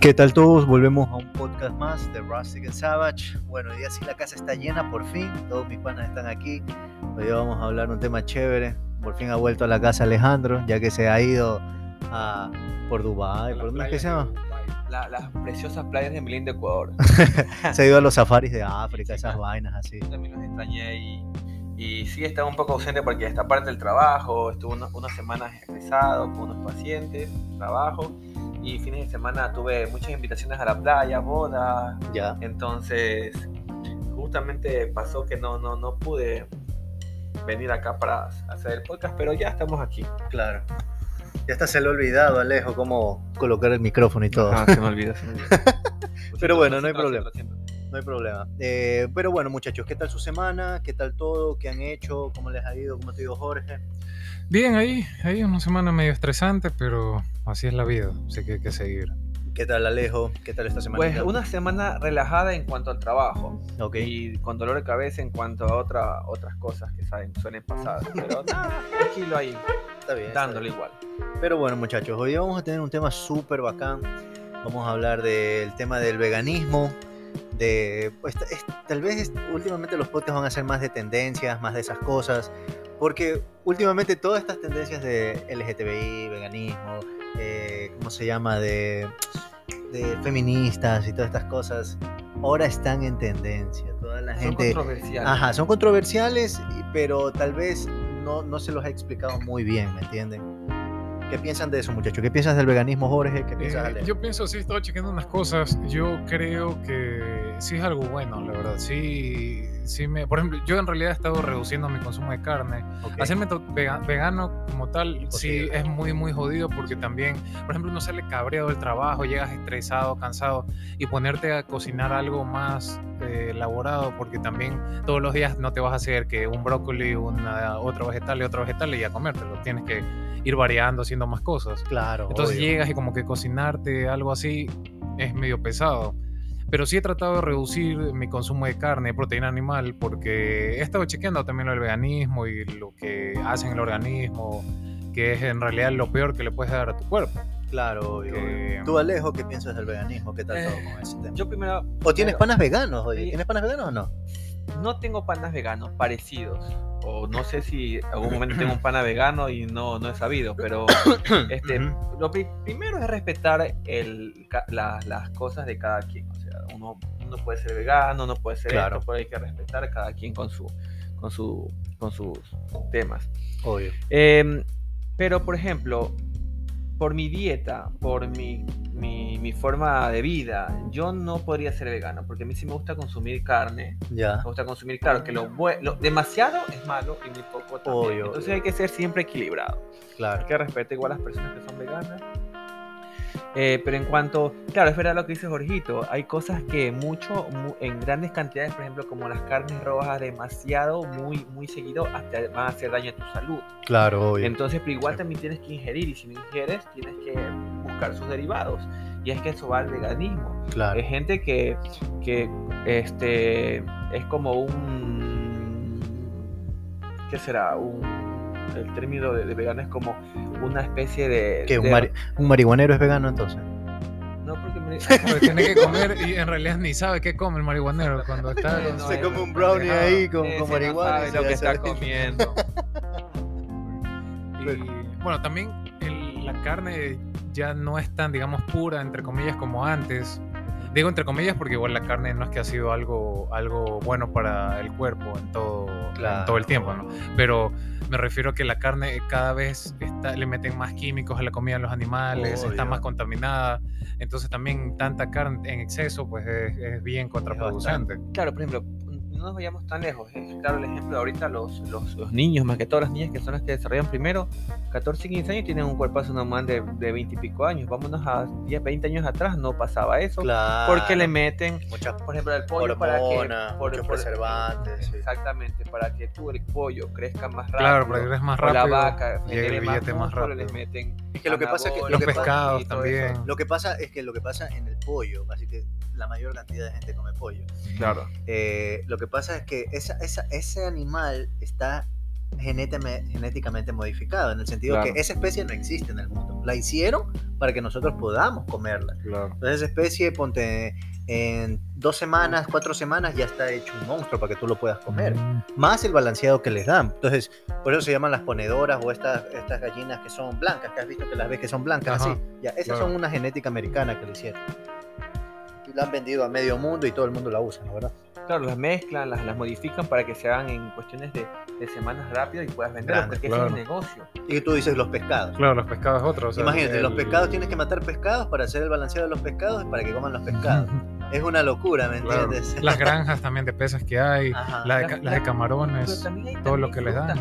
¿Qué tal todos? Volvemos a un podcast más de Rustic and Savage. Bueno, hoy día sí la casa está llena por fin. Todos mis panas están aquí. Hoy día vamos a hablar un tema chévere. Por fin ha vuelto a la casa Alejandro, ya que se ha ido a, por Dubái. ¿Por dónde es que se llama? La- las preciosas playas de Milín de Ecuador. Se ha ido a los safaris de África, esas claro. vainas así. Yo también los extrañé y, y sí estaba un poco ausente porque esta parte del trabajo, estuve una- unas semanas estresado con unos pacientes, trabajo y fines de semana tuve muchas invitaciones a la playa, bodas, Ya. entonces justamente pasó que no, no, no pude venir acá para hacer el podcast, pero ya estamos aquí. Claro. Ya hasta se le ha olvidado, Alejo, cómo colocar el micrófono y todo. Ah, se me olvidó, se me olvidó. Lo Pero bueno, no hay problema. No hay problema. Eh, pero bueno, muchachos, ¿qué tal su semana? ¿Qué tal todo? ¿Qué han hecho? ¿Cómo les ha ido? ¿Cómo te digo, Jorge? Bien, ahí, ahí una semana medio estresante, pero así es la vida, así que hay que seguir. ¿Qué tal, Alejo? ¿Qué tal esta semana? Pues una semana relajada en cuanto al trabajo. Ok. y con dolor de cabeza en cuanto a otra, otras cosas que saben, suelen pasar. Pero nada, tranquilo ahí, Está bien. está dándole bien. igual. Pero bueno, muchachos, hoy vamos a tener un tema súper bacán. Vamos a hablar del tema del veganismo. De, pues, es- tal vez es- últimamente los podcasts van a ser más de tendencias, más de esas cosas. Porque últimamente todas estas tendencias de LGTBI, veganismo, eh, ¿cómo se llama? De, de feministas y todas estas cosas, ahora están en tendencia. Toda la Son gente... controversiales. Ajá, son controversiales, pero tal vez no, no se los ha explicado muy bien, ¿me entienden? ¿Qué piensan de eso, muchachos? ¿Qué piensas del veganismo, Jorge? ¿Qué piensas, Eh, yo pienso, sí, estaba chequeando unas cosas. Yo creo que sí es algo bueno, la verdad. Sí, sí me. Por ejemplo, yo en realidad he estado reduciendo mi consumo de carne. Ok. Hacerme vega- vegano como tal, sí es muy, muy jodido porque también, por ejemplo, uno sale cabreado del trabajo, llegas estresado, cansado y ponerte a cocinar algo más eh, elaborado porque también todos los días no te vas a hacer que un brócoli, una, otro vegetal y otro vegetal y a comértelo. Tienes que ir variando, haciendo más cosas. Claro, Entonces obvio. llegas y como que cocinarte algo así es medio pesado. Pero sí he tratado de reducir mi consumo de carne, proteína animal, porque he estado chequeando también lo del veganismo y lo que hace en el organismo, que es en realidad lo peor que le puedes dar a tu cuerpo. Claro, obvio, que- obvio. Tú, Alejo, ¿qué piensas del veganismo? ¿Qué tal Eh, todo con ese tema? Yo primero ¿O tienes pero- panas veganos, oye? ¿Tienes panas veganos o no? no tengo panas veganos parecidos. O no sé si algún momento tengo un pana vegano y no, no he sabido, pero este, lo pri- primero es respetar el, la- las cosas de cada quien. Uno, uno puede ser vegano, no puede ser Claro. esto, pero hay que respetar a cada quien con, su, con, su, con sus temas. Obvio. Em, pero, por ejemplo, por mi dieta, por mi, mi, mi forma de vida, yo no podría ser vegano, porque a mí sí me gusta consumir carne, Ya. me gusta consumir, claro, que lo, lo demasiado es malo y muy poco también. Obvio, Entonces obvio. hay que ser siempre equilibrado. Claro. Hay que respetar igual a las personas que son veganas. Eh, pero en cuanto, claro, es verdad lo que dice Jorgito, hay cosas que mucho, mu- en grandes cantidades, por ejemplo, como las carnes rojas, demasiado, muy, muy seguido, hasta van a hacer daño a tu salud. Claro, obvio. Entonces, pero igual Sí. también tienes que ingerir y si no ingieres, tienes que buscar sus derivados. Y es que eso va al veganismo. Claro. Hay gente que, que este, es como un... ¿Qué será? Un, el término de, de vegano es como una especie de... ¿Qué? ¿Un, de- mari- un marihuanero es vegano entonces? No, porque me- Porque tiene que comer y en realidad ni sabe qué come el marihuanero cuando está... No, no, Se come un brownie ahí con, con no marihuana. sabe y lo que está comiendo. Y bueno, también el- la carne ya no es tan, digamos, pura, entre comillas, como antes. Digo entre comillas porque igual la carne no es que ha sido algo, algo bueno para el cuerpo en todo, en todo el tiempo, ¿no? Pero me refiero a que la carne cada vez está, le meten más químicos a la comida de los animales, está más contaminada. Entonces también tanta carne en exceso pues es, es bien contraproducente. Claro, por ejemplo, no nos vayamos tan lejos. Es claro el ejemplo de ahorita los, los, los niños, más que todas las niñas que son las que desarrollan primero, 14, 15 años, tienen un cuerpazo normal de, de 20 y pico años. Vámonos a 10, 20 años atrás, no pasaba eso. Claro. Porque le meten, Muchas por ejemplo, el pollo para que... por- muchos por- preservantes. sí. Exactamente, para que tú, el pollo, crezca más rápido. Claro, para que eres más o la rápido, vaca, llegue el genere más más rápido. les meten Es que lo que pasa es que- lo Los que pasa- pescados también. Lo que pasa es que lo que pasa en el pollo, así que la mayor cantidad de gente come pollo. Claro. Eh, lo que pasa es que esa, esa- ese animal está genéticamente modificado, en el sentido Claro. que esa especie no existe en el mundo. La hicieron para que nosotros podamos comerla. Claro. Entonces esa especie, ponte en dos semanas, cuatro semanas ya está hecho un monstruo para que tú lo puedas comer. Mm, Más el balanceado que les dan. Entonces, por eso se llaman las ponedoras o estas, estas gallinas que son blancas, que has visto que las ves que son blancas Ajá, así. Ya, esas claro. son una genética americana que le hicieron. Y la han vendido a medio mundo y todo el mundo la usa, ¿no verdad? Claro, las mezclan, las, las modifican para que se hagan en cuestiones de, de semanas rápido y puedas venderlas, Grande, porque ese es el claro. negocio. Y tú dices los pescados. Claro, los pescados es otro. o sea, Imagínate, los pescados tienes que matar pescados para hacer el balanceado de los pescados y para que coman los pescados. es una locura, ¿me Claro. entiendes? Las granjas también de peces que hay, Ajá. la de Las- de camarones. también hay todo lo que les dan,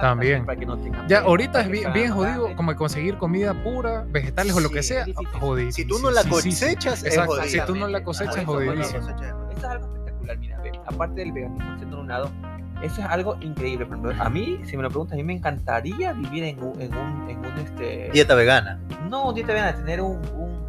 también eh, sí. para que no tengan Ya ahorita es bien, bien jodido grandes. como conseguir comida pura, vegetales o lo que Sí, sea. es. Jodido. Si tú no la Sí, sí, sí. cosechas, es jodido. Si tú no la cosechas, es jodidísimo. Cosecha es es algo espectacular, mira, ve, aparte del veganismo siendo un lado, eso es algo increíble. Por ejemplo, a mí, si me lo preguntas, a mí me encantaría vivir en un, en un, en un este, Dieta vegana. no, dieta vegana, tener un, un-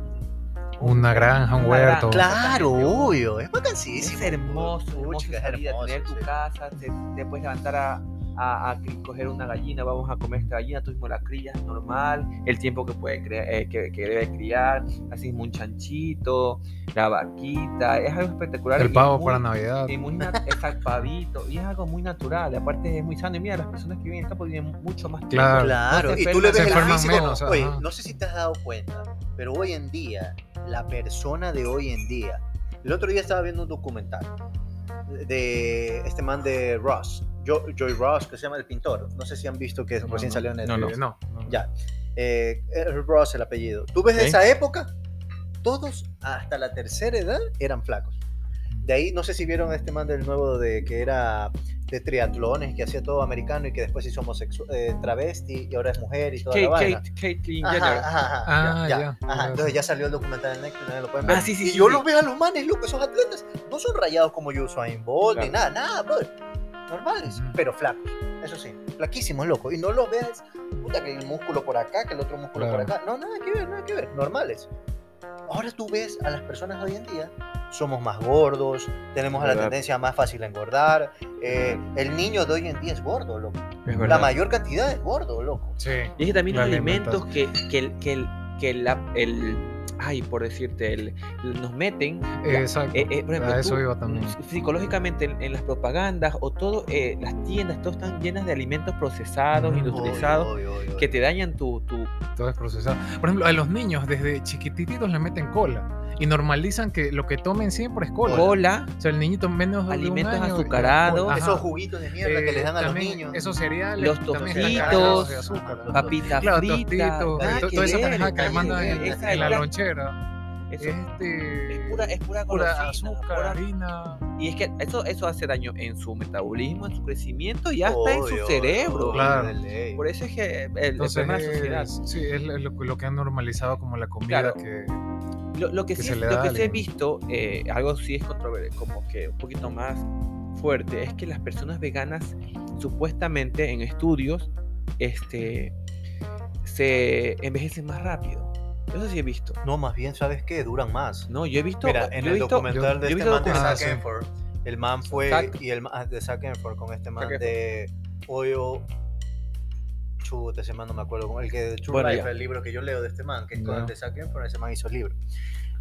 un- Una granja, un huerto. Claro, obvio. Es Es vacancísimo. hermoso, hermoso Puchica, es hermoso, tener tu sí. casa, te, te puedes levantar a, a, coger una gallina, vamos a comer esta gallina, tú mismo la crías normal, el tiempo que puede crea- eh, que, que debe criar, así un chanchito, la vaquita, es algo espectacular. El pavo muy- para Navidad. y muy nat- exacto, pavito, y es algo muy natural, aparte es muy sano, y mira, las personas que viven en campo viven mucho más tiempo. Claro. Claro, No y tú le ves el físico. menos, Oye, ajá. no sé si te has dado cuenta, pero hoy en día, la persona de hoy en día. El otro día estaba viendo un documental de este man de Ross, Jo- Joy Ross, que se llama El Pintor. No sé si han visto que No, recién no, salió en el. no, no. No, no. Ya. Eh, Ross, el apellido. Tú ves de Ok. esa época, todos hasta la tercera edad eran flacos. De ahí, no sé si vieron a este man del nuevo de que era de triatlones, que hacía todo americano y que después hizo homosexual, eh, travesti y ahora es mujer y toda Kate, la vaina. Kate, Caitlyn Jenner. ajá, ajá, Ah, ya, ya, ajá. ya. Entonces ya salió el documental en Netflix, nadie lo pueden Ah, ver. sí, sí, y sí, yo sí. los veo a los manes, loco, esos atletas no son rayados como Usain Bolt ni Claro. nada, nada, brother. Normales, pero flacos. Eso sí, flaquísimos, loco. Y no los veas, puta, que el músculo por acá, que el otro músculo por acá. No, nada que ver, nada que ver. Normales. Ahora tú ves a las personas hoy en día, somos más gordos, tenemos la tendencia más fácil a engordar. eh, el niño de hoy en día es gordo, loco. Es La mayor cantidad es gordo, loco. Sí. Y es que también los alimentos que, que, que la- el, ay, por decirte, el, nos meten, Exacto. eh, eh, por ejemplo, a eso tú, iba también. mm, psicológicamente en, en las propagandas o todo, eh, las tiendas, todo están llenas de alimentos procesados, Mm. industrializados, que te dañan tu, tu Todo es procesado. Por ejemplo, a los niños desde chiquititos le meten cola y normalizan que lo que tomen siempre es cola. cola, O sea, el niñito menos de Alimentos un año, azucarados. Ajá. Esos juguitos de mierda que Eh, les dan a los niños. Esos cereales. Los tostitos, cargados de azúcar. Los papita Claro, frita, tostitos, nada to- que toda esa que le mandan que en, en la lonchera. eso Este, es pura, es pura pura azúcar, pura- harina. y es que eso, eso hace daño en su metabolismo, en su crecimiento y hasta en su Obvio, cerebro. obvio, Claro. Por eso es que el, el Entonces, problema de la sociedad. es, sí, es lo, lo que han normalizado como la comida Claro. que... Lo, lo que que sí, lo da que sí he visto, eh, algo sí es controversial, como que un poquito más fuerte, es que las personas veganas, supuestamente en estudios, este, se envejecen más rápido. Eso sí he visto. No, más bien, ¿sabes qué? Duran más. No, yo he visto. Mira, en el visto, documental de yo este man de. Zac el man fue y el de Zac Efron con este man Zac de Oil Chute, ese man no me acuerdo, el que de True Bueno, Life, el libro que yo leo de este man, que es con el de Zac Efron, ese man hizo el libro.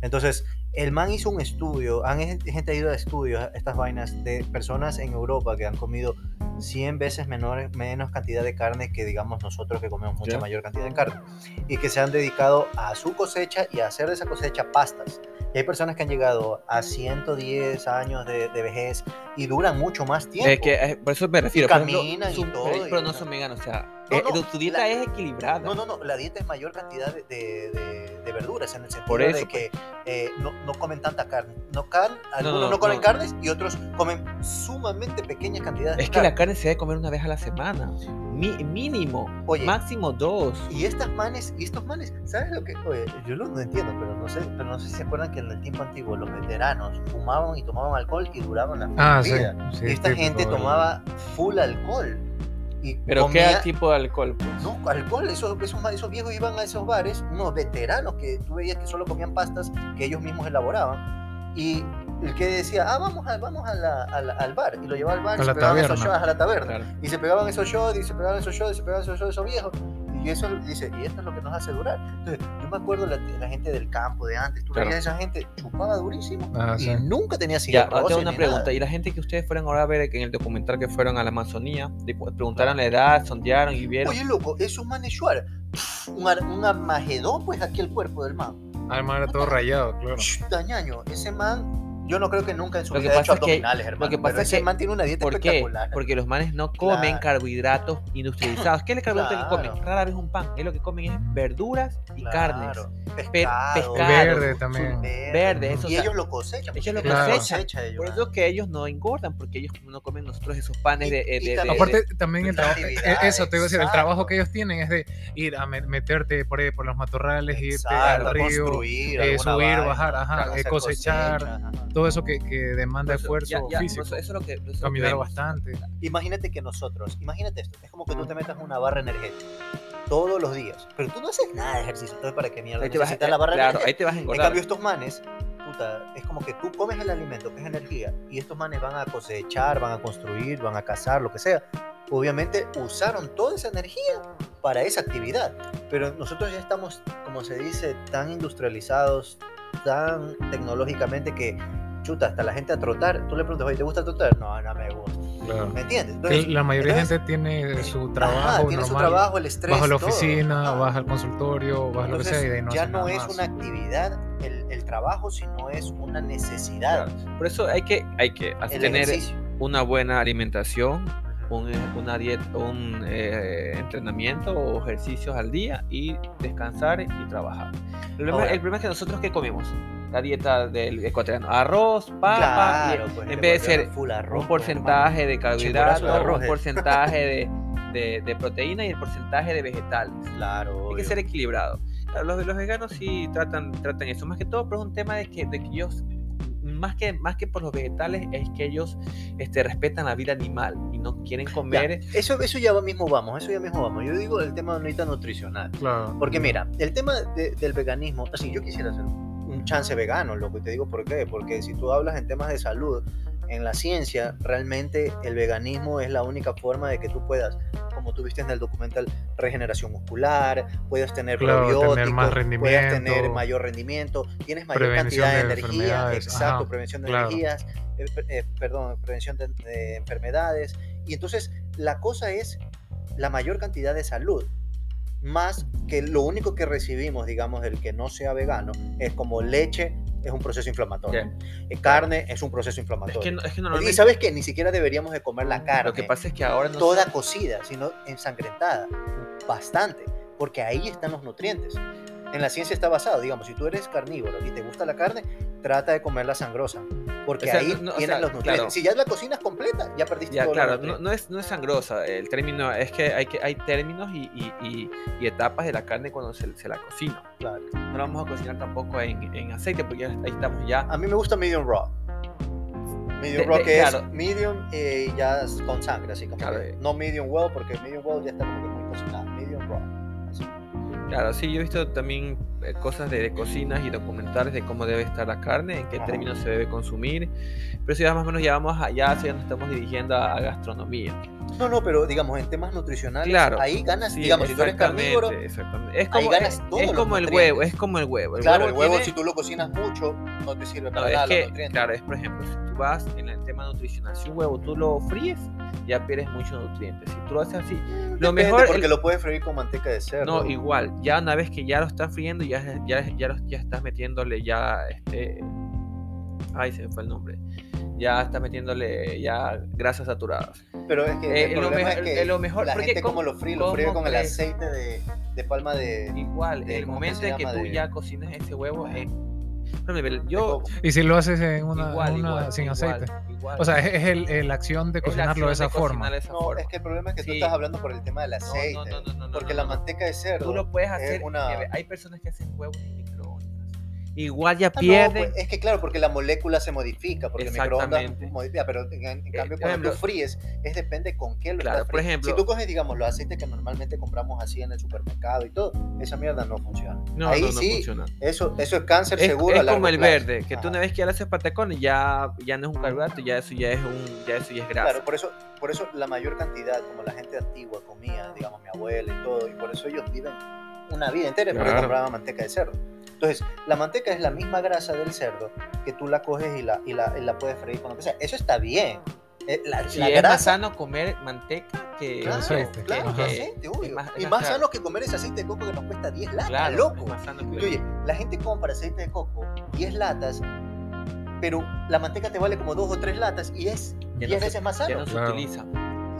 Entonces, el man hizo un estudio, han gente ha ido a estudios, estas vainas de personas en Europa que han comido 100 veces menor, menos cantidad de carne que digamos nosotros que comemos mucha Ya. mayor cantidad de carne y que se han dedicado a su cosecha y a hacer de esa cosecha pastas. Y hay personas que han llegado a 110 años de, de vejez y duran mucho más tiempo. Es que eh, por eso me refiero. ejemplo, caminan y su- todo, pero, y pero no son veganos, o sea, No, eh, no, tu- tu dieta la- es equilibrada. No, no, no, la dieta es mayor cantidad de, de- de- de verduras en el sentido Por eso, de que eh, no, no comen tanta carne. No, can, algunos no, no, comen no. carnes y otros comen sumamente pequeñas cantidades Es de que la carne. carne se debe comer una vez a la semana. Mi- mínimo. Oye, Máximo dos. Y estas manes, y estos manes, ¿sabes lo que? Oye, yo lo no entiendo, pero no sé, pero no sé si se acuerdan que en el tiempo antiguo los veteranos fumaban y tomaban alcohol y duraban la Ah, sí. vida. sí, y esta típico gente tomaba full alcohol. Y Pero comía- ¿qué tipo de alcohol? Pues? No, alcohol, esos, esos, esos viejos iban a esos bares, unos veteranos que tú veías que solo comían pastas que ellos mismos elaboraban. Y el que decía, ah, vamos, a, vamos a la- a la- al bar. Y lo llevaba al bar A y se la pegaban esos taberna. shots a la taberna. Claro. Y se pegaban esos shots, y se pegaban esos shots, y se pegaban esos shots, esos viejos. Y eso dice, y esto es lo que nos hace durar. Entonces, yo me acuerdo la, la gente del campo de antes, tú Claro. veías esa gente chupaba durísimo Ah, y sí. nunca tenía Ya, cigarros. ahora tengo una pregunta. ¿Y la gente que ustedes fueron ahora a ver en el documental que fueron a la Amazonía? preguntaron la edad, sondearon y vieron. Oye, loco, esos manes Shuar, un, un armagedón, pues aquí el cuerpo del man. Además era todo rayado, claro. Chuta, ñaño, ese man, yo no creo que nunca en su vida ha hecho que- abdominales, que pasa pero es ese que- man tiene una dieta ¿Por qué? espectacular. Porque los manes no comen Claro. carbohidratos industrializados. ¿Qué es el carbohidrato que comen? Rara vez un pan. Es lo que comen es verduras y carnes. Pescado, pescado, verde también. verde. Verde, eso, Y o sea, ellos lo cosechan. ellos lo cosechan. ellos, Por eso es que ellos no engordan, porque ellos no comen nosotros esos panes Y- de... de- y de- Aparte, también el trabajo, e- actividades, eso te iba a decir, el trabajo que ellos tienen es de ir a me- meterte por ahí, por los matorrales, irte al río, eh, subir, bajar, eh, cosechar. Todo eso que, que demanda eso- esfuerzo ya- ya, físico, eso- eso es lo que, eso es lo que caminar bastante. Imagínate que nosotros, imagínate esto, es como que tú te metas en una barra energética todos los días, pero tú no haces nada de ejercicio, entonces para qué mierda Ahí te vas, necesitas la barra claro, energética. ahí te vas a En engordar. cambio estos manes, puta, es como que tú comes el alimento que es energía y estos manes van a cosechar, van a construir, van a cazar, lo que sea. Obviamente usaron toda esa energía para esa actividad, pero nosotros ya estamos, como se dice, tan industrializados, tan tecnológicamente que chuta, hasta la gente a trotar, tú le preguntas, oye, ¿te gusta trotar? No, no me gusta. Claro. ¿Me entiendes? Entonces, la mayoría de gente tiene su Ajá, trabajo tiene su normal, trabajo, el estrés. vas a la todo. oficina, Ajá. vas al consultorio, vas a lo que sea y no ya no es más. una actividad el, el trabajo, sino es una necesidad. Claro. Por eso hay que, hay que tener ejercicio. una buena alimentación. Un, eh, una dieta, un eh, entrenamiento o ejercicios al día y descansar y trabajar. El problema, Ahora- el problema es que nosotros qué comemos, la dieta del ecuatoriano, arroz, papa, y pues, en vez de ser ecuatoriano full arroz, un pues, porcentaje de carbohidratos, arroz, un eh. porcentaje de, de- de proteína y el porcentaje de vegetales. Claro, Hay que ser equilibrado. Los, los veganos sí tratan, tratan eso, más que todo, pero es un tema de que, de que ellos, más que, más que por los vegetales, es que ellos este, respetan la vida animal y no quieren Ya, comer. eso, eso ya mismo vamos, eso ya mismo vamos. Yo digo el tema ahorita nutricional. Claro. Porque mira, el tema de- del veganismo, así yo quisiera hacer un chance vegano, lo que te digo por qué, porque si tú hablas en temas de salud, en la ciencia, realmente el veganismo es la única forma de que tú puedas, como tú viste en el documental, regeneración muscular, puedas tener Claro, probióticos, puedas tener rendimiento. mayor rendimiento, tienes mayor cantidad de, de energía, exacto, ajá, prevención de claro. energías, eh, eh, perdón, prevención de, de enfermedades, y entonces la cosa es la mayor cantidad de salud más que lo único que recibimos, digamos, del que no sea vegano, es como leche es un proceso inflamatorio, eh, carne es un proceso Es inflamatorio. que, es que y sabes que ni siquiera deberíamos de comer la carne lo que pasa es que ahora no toda cocida, sino ensangrentada, bastante, porque ahí están los nutrientes. En la ciencia está basado, digamos, si tú eres carnívoro y te gusta la carne, trata de comerla sangrosa, porque O sea, ahí no- no, o sea, los nutrientes. claro. Si ya la cocinas completa, ya perdiste Ya, todos los claro, no, es, no es sangrosa. El término es que hay, que, hay términos y, y- y- y etapas de la carne cuando se, se la cocina. Claro. No la vamos a cocinar tampoco en, en aceite porque ya- ahí estamos ya. A mí me gusta medium raw. Medium De- raw de- que claro. es medium eh, ya es con sangre, así como Claro, que no medium well porque medium well ya está como que muy cocinado. Medium raw. Claro, sí, yo he visto también eh, cosas de, de cocinas y documentales de cómo debe estar la carne, en qué términos se debe consumir. Pero si ya más o menos ya vamos allá, hacia nos estamos dirigiendo a, a gastronomía. No, no, pero digamos en temas nutricionales, Claro. ahí ganas, Sí, digamos, si tú eres exactamente, carnívoro, exactamente. Es como, ganas es, es los como el huevo, es como el huevo. El claro, el huevo huevo tiene- si tú lo cocinas mucho, no te sirve No, para es nada los que, nutrientes. claro, es por ejemplo, si vas en el tema nutricional, si un huevo tú lo fríes, ya pierdes muchos nutrientes. Si tú lo haces así, lo Depende, mejor. porque el- lo puedes freír con manteca de cerdo. No, igual, ya una vez que ya lo estás friendo, ya, ya, ya, lo- ya estás metiéndole ya este. Ay, se me fue el nombre. Ya estás metiéndole ya grasas saturadas. pero es que eh, el lo mejor- es que lo mejor- la gente ¿cómo- como lo fríe, lo fríe con el aceite de, de palma de, Igual, de- el ¿cómo que momento en que tú ya cocinas ese huevo, de yo. coco. Y si lo haces en una, igual, una igual, sin igual, aceite. igual. O sea, es, el, el- la acción de cocinarlo de esa de forma. cocinar de esa No, forma. es que el problema es que tú Sí. estás hablando por el tema del aceite. no, no, no, no, no, porque no, la manteca de cerdo. Tú lo puedes es hacer. una- Hay personas que hacen huevos. Igual ya Ah, no, pues, es que claro, porque la molécula se modifica, porque el microondas modifica, pero en, en Eh, cambio por cuando ejemplo- tú fríes, es depende con qué lo Claro, estás por ejemplo- si tú coges, digamos, los aceites que normalmente compramos así en el supermercado y todo, esa mierda no funciona. no, Ahí no, no sí, funciona. eso, eso es cáncer Es, seguro es a como el plazo. verde, que tú una vez que ya le haces patacones, ya, ya no es un carbohidrato, ya eso ya es un, ya eso ya es grasa. Claro, por eso por eso la mayor cantidad, como la gente antigua comía, digamos mi abuela y todo, y por eso ellos viven una vida entera porque Claro. compraban manteca de cerdo. Entonces, la manteca es la misma grasa del cerdo que tú la coges y la, y la, y la puedes freír con lo que sea. Eso está bien. Eh, La, Si la es más grasa, sano comer manteca que, claro, aceite. claro, que- aceite, obvio. más- y es más más sano que comer ese aceite de coco que nos cuesta 10 latas, claro, loco. es más sano que- Y Oye, la gente compra aceite de coco, 10 latas, pero la manteca te vale como 2 o 3 latas y es Ya 10 no se- veces más ya sano. no se Claro. utiliza.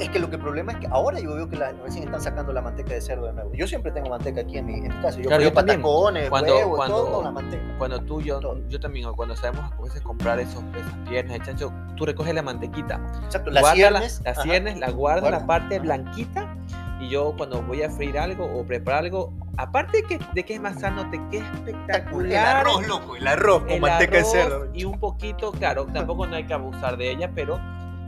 Es que lo que el problema es que ahora yo veo que la, recién están sacando la manteca de cerdo de nuevo. Yo siempre tengo manteca aquí en mi, en mi casa. Yo Claro, yo patacones, Cuando- todo con la manteca. Cuando tú, yo, Todo. yo también, cuando sabemos a veces comprar esos, esas piernas de chancho, tú recoges la mantequita, Exacto, las ciernes. las ciernes, la guardas Guarda, la parte ajá. blanquita y yo cuando voy a freír algo o preparar algo, aparte de que, de que es más sano, te queda El espectacular. arroz, loco, el arroz con el manteca de cerdo. y un poquito, claro, tampoco no hay que abusar de ella, pero,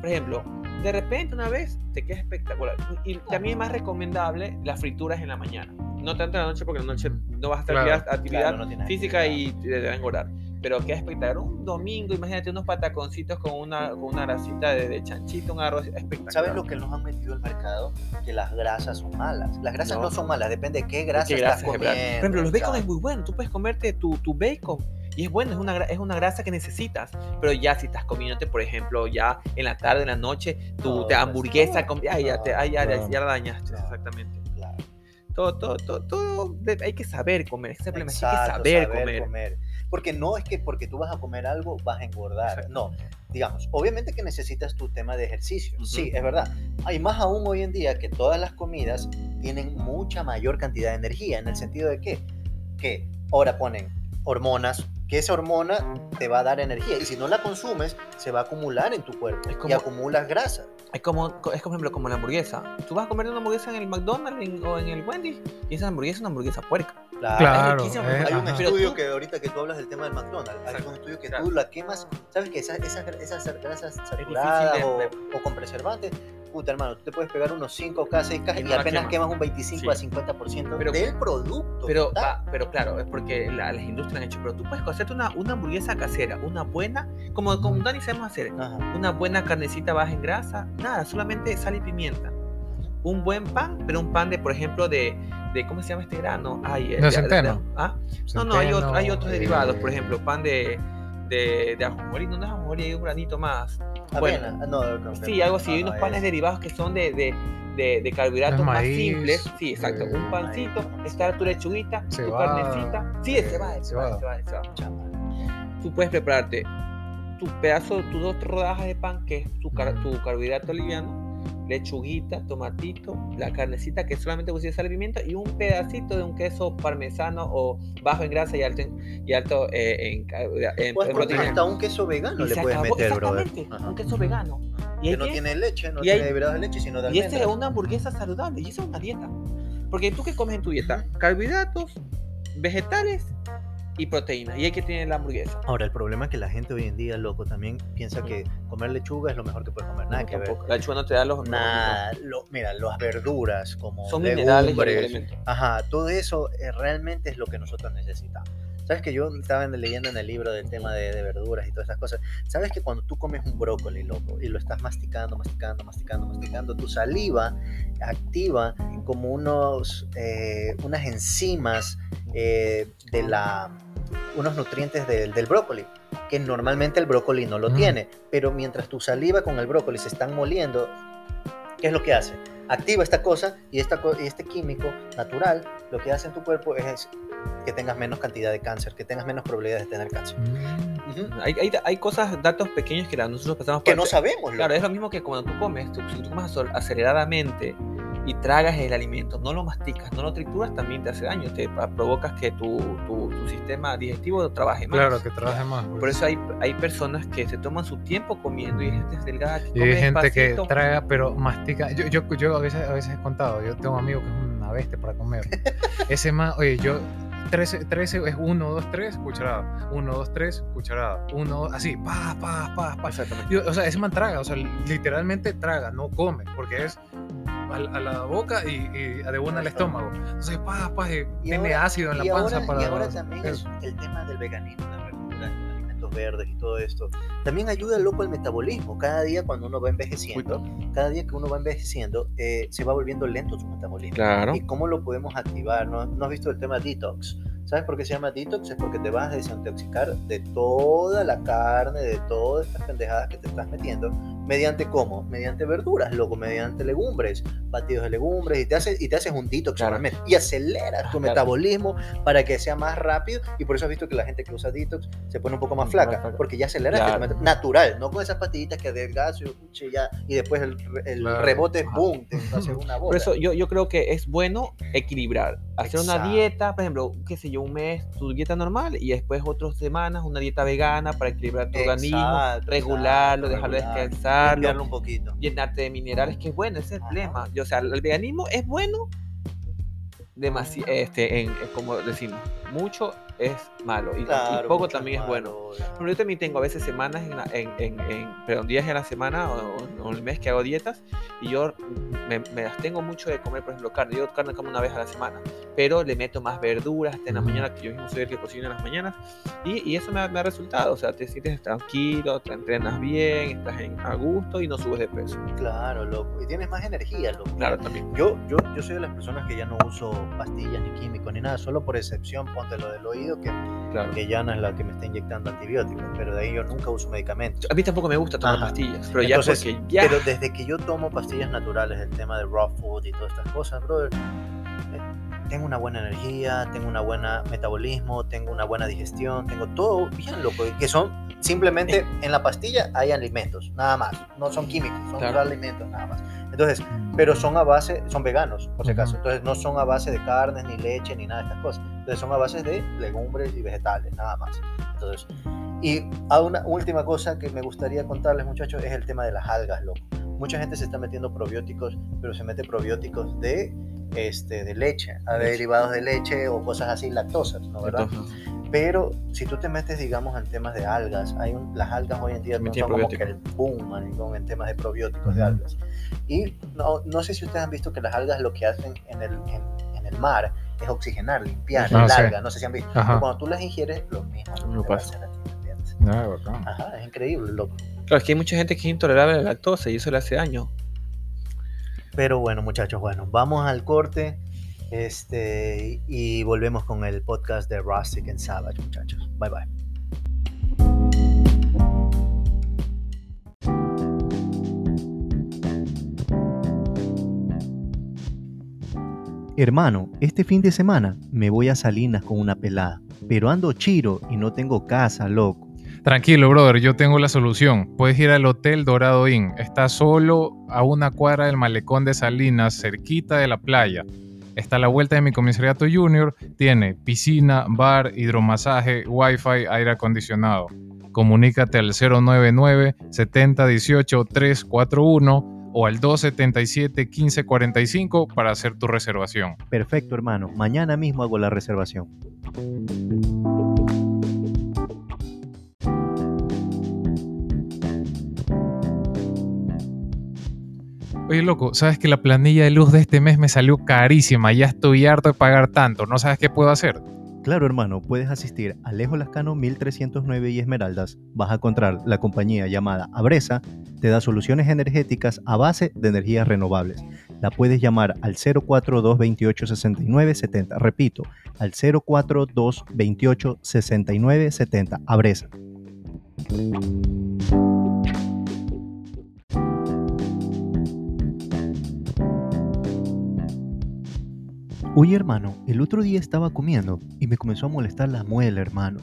por ejemplo, de repente una vez te queda espectacular. Y también es más recomendable las frituras en la mañana. No tanto en la noche porque en la noche no vas a estar Claro. actividad, Claro, no física actividad. y te va a engordar. Pero queda espectacular. Un domingo, imagínate unos pataconcitos con una, con una grasita de, de chanchito, un arroz espectacular. ¿Sabes lo que nos han metido al mercado? Que las grasas son malas. Las grasas no, No. son malas, depende de qué grasa ¿Qué estás grasa es, verdad? comiendo. Por ejemplo, los bacon ¿sabes? es muy bueno. Tú puedes comerte tu, tu bacon y es bueno, es una, es una grasa que necesitas. Pero ya si estás comiéndote, por ejemplo, ya en la tarde, en la noche, tu Todo te hamburguesa, con, ay, ya, te, ay, ya, ya, Claro. ya la dañaste. Exactamente. Claro. Todo, todo, todo, todo hay que saber comer. Ese problema, que hay que Exacto, saber, comer. Porque no es que porque tú vas a comer algo vas a engordar. Exacto. No, digamos, obviamente que necesitas tu tema de ejercicio. Ujú. Sí, es verdad. Hay más aún hoy en día que todas las comidas tienen mucha mayor cantidad de energía. ¿En el sentido de qué? Que ahora ponen hormonas, que esa hormona te va a dar energía. Y si no la consumes, se va a acumular en tu cuerpo. Es Y como- acumulas grasa. Es como, es como, por ejemplo, como la hamburguesa. Tú vas a comer una hamburguesa en el McDonald's en- o en el Wendy's y esa hamburguesa es una hamburguesa puerca. Claro. Claro, riquísimo, eh, Hay un ajá. Pero estudio tú- que ahorita que tú hablas del tema del McDonald's, hay Exacto, un estudio que claro. tú la quemas, sabes que esas, esas, esas grasas saturadas o, o con preservantes, puta hermano, tú te puedes pegar unos 5K, 6K Y y, no apenas quemas. quemas un 25 a Sí. 50% Pero- del producto. Pero, total. va- pero claro, es porque la- las industrias han hecho. Pero tú puedes hacerte una, una hamburguesa casera, una buena, como con Dani sabemos hacer, Ajá. una buena carnecita baja en grasa, nada, solamente sal y pimienta. Un buen pan, pero un pan de, por ejemplo, de, de ¿cómo se llama este grano? Ay, eh, De centeno. ¿ah? No, no, hay, otro- hay otros eh, derivados, por ejemplo, pan de, de, de ajonjolí, no, no es ajonjolí, hay un granito más. Bueno, Avena, ah, no, no, Sí, algo así. no, Hay unos no, panes es- derivados que son de, de, de, de carbohidratos más simples. Sí, exacto. eh, un pancito, maíz, está tu lechuguita, tu carnecita. Sí, eh, cebada, de cebada. cebada, de cebada. Chama. Tú puedes prepararte tu pedazo, tus dos rodajas de pan, que es tu, car- tu carbohidrato liviano, lechuguita, tomatito, la carnecita que solamente pusiste sal y pimienta y un pedacito de un queso parmesano o bajo en grasa y alto en, y alto eh, en, ca- en- hasta un queso vegano Y le puedes acabó. meter, brother. Un queso vegano. Y Que no que- tiene leche, no y tiene hay- de leche, sino de y esta es una hamburguesa saludable y esa es una dieta. Porque tú qué comes en tu dieta? Carbohidratos, vegetales y proteínas. Y hay que tener la hamburguesa. Ahora, el problema es que la gente hoy en día, loco, también piensa que comer lechuga es lo mejor que puedes comer. Nada No, que ver. La lechuga no te da los Nada, lo- mira, las verduras como Son minerales y legumbres, alimentos. ajá, todo eso eh, realmente es lo que nosotros necesitamos. Sabes que yo estaba en- leyendo en el libro del tema de, de verduras y todas esas cosas. Sabes que cuando tú comes un brócoli, loco, y lo estás masticando, masticando, masticando, masticando, tu saliva activa como unos, eh, unas enzimas eh, de la, unos nutrientes del, del brócoli, que normalmente el brócoli no lo Mm. tiene. Pero mientras tu saliva con el brócoli se están moliendo, ¿qué es lo que hace? Activa esta cosa y, esta, y este químico natural lo que hace en tu cuerpo es que tengas menos cantidad de cáncer, que tengas menos probabilidades de tener cáncer. Mm. Hay, hay, hay cosas, datos pequeños que nosotros pasamos Que por no sabemos. loco. Claro, es lo mismo que cuando tú comes, tú, si tú comes acel- aceleradamente y tragas el alimento, no lo masticas, no lo trituras, también te hace daño, te provocas que tu, tu, tu sistema digestivo trabaje más. Claro, que trabaje más. Por eso hay, hay personas que se toman su tiempo comiendo y hay gente delgada que Y come hay gente que despacito. traga, pero mastica. Yo, yo, yo a, veces, a veces he contado, yo tengo un amigo que es una bestia para comer. Ese más, oye, yo 13, 13 es 1, 2, 3, cucharada. 1, 2, 3, cucharada. 1, así, pa, pa, pa, pa. Exactamente. O sea, ese man traga, o sea, literalmente traga, no come, porque es a, a la boca y, y de una al estómago. Entonces, pa, pa, y Y tiene ahora- ácido en la panza ahora, para. y ahora también es el tema del veganismo, los alimentos verdes y todo esto, también ayuda loco el metabolismo. Cada día cuando uno va envejeciendo, cada día que uno va envejeciendo, eh, se va volviendo lento su metabolismo. Claro. ¿Y cómo lo podemos activar? ¿No, ¿No has visto el tema detox? ¿Sabes por qué se llama detox? Es porque te vas a desintoxicar de toda la carne, de todas estas pendejadas que te estás metiendo. ¿Mediante cómo? Mediante verduras, loco, mediante legumbres, batidos de legumbres, y te haces, y te haces un detox Claro. realmente. Y aceleras tu Claro. metabolismo para que sea más rápido. Y por eso has visto que la gente que usa detox se pone un poco más flaca, flaca. porque ya aceleraste Claro. tu natural, no con esas pastillitas que adelgazo y, ya, y después el, el Claro. rebote boom, te una bola. Por eso yo, yo creo que es bueno equilibrar. Hacer una Exacto. dieta, por ejemplo, qué sé yo, un mes tu dieta normal y después otras semanas una dieta vegana para equilibrar tu organismo, Exacto, regularlo, exacto, dejarlo regular, limpiarlo un poquito. llenarte de minerales, que es bueno, ese es el problema. Yo, o sea, el veganismo es bueno, demasi- este, en, en- como decimos, mucho es malo y, y Claro, poco mucho también es malo, bueno. Pero yo también tengo a veces semanas, en, la- en, en, en- perdón, días en la semana o, o el mes que hago dietas y yo me, me abstengo mucho de comer, por ejemplo, carne. Yo carne como una vez a la semana, pero le meto más verduras hasta en la mañana, que yo mismo soy el que cocina en las mañanas y, y eso me me ha resultado. O sea, te sientes tranquilo, te entrenas bien, estás en, a gusto y no subes de peso. Claro, loco. Y tienes más energía, loco. Claro, también. Yo, yo, yo soy de las personas que ya no uso pastillas ni químicos ni nada, solo por excepción, ponte lo del oído, que, Claro. que ya no es la que me está inyectando antibióticos, pero de ahí yo nunca uso medicamentos. A mí tampoco me gusta tomar Ajá. pastillas, pero ya Entonces, porque ya... Pero desde que yo tomo pastillas naturales, el tema de raw food y todas estas cosas, brother, eh, tengo una buena energía, tengo una buena metabolismo, tengo una buena digestión, tengo todo bien, loco, que son simplemente en la pastilla hay alimentos, nada más, no son químicos, son Claro. alimentos nada más. Entonces, pero son a base, son veganos, por si acaso. Entonces no son a base de carnes, ni leche, ni nada de estas cosas. Entonces son a base de legumbres y vegetales, nada más. Entonces, y a una última cosa que me gustaría contarles, muchachos, es el tema de las algas, loco. Mucha gente se está metiendo probióticos, pero se mete probióticos de, este, de leche, a Leche. derivados de leche o cosas así, lactosas, ¿no? ¿Verdad? Entonces, Pero si tú te metes, digamos, en temas de algas, hay un- las algas hoy en día no son como que el boom, maricón, en temas de probióticos de Ujú. algas. Y no, no sé si ustedes han visto que las algas lo que hacen en el, en, en el mar es oxigenar, limpiar Ah, sí. alga. No sé si han visto. Pero cuando tú las ingieres, lo mismo. A pasa. a ti, ¿me entiendes? Ah. Ajá, es increíble, loco. claro, es que hay mucha gente que es intolerable a la lactosa y eso le hace daño. Pero bueno, muchachos, bueno, vamos al corte. Este, y volvemos con el podcast de Rustic and Savage, muchachos. Bye bye. Hermano, este fin de semana me voy a Salinas con una pelada, pero ando chiro y no tengo casa, loco. Tranquilo, brother, yo tengo la solución. Puedes ir al Hotel Dorado Inn. Está solo a una cuadra del malecón de Salinas, cerquita de la playa. Está a la vuelta de mi comisariato junior. Tiene piscina, bar, hidromasaje, wifi, aire acondicionado. Comunícate al 099 70 18 341 o al 277 1545 para hacer tu reservación. Perfecto, hermano. Mañana mismo hago la reservación. Oye, loco, ¿sabes que la planilla de luz de este mes me salió carísima? Ya estoy harto de pagar tanto. ¿No sabes qué puedo hacer? Claro, hermano, puedes asistir a Alejo Lascano 1309 y Esmeraldas. Vas a encontrar la compañía llamada Abresa, te da soluciones energéticas a base de energías renovables. La puedes llamar al 042 28 69 70. Repito, al 042 28 69 70. Abresa. Oye hermano, el otro día estaba comiendo y me comenzó a molestar la muela, hermano.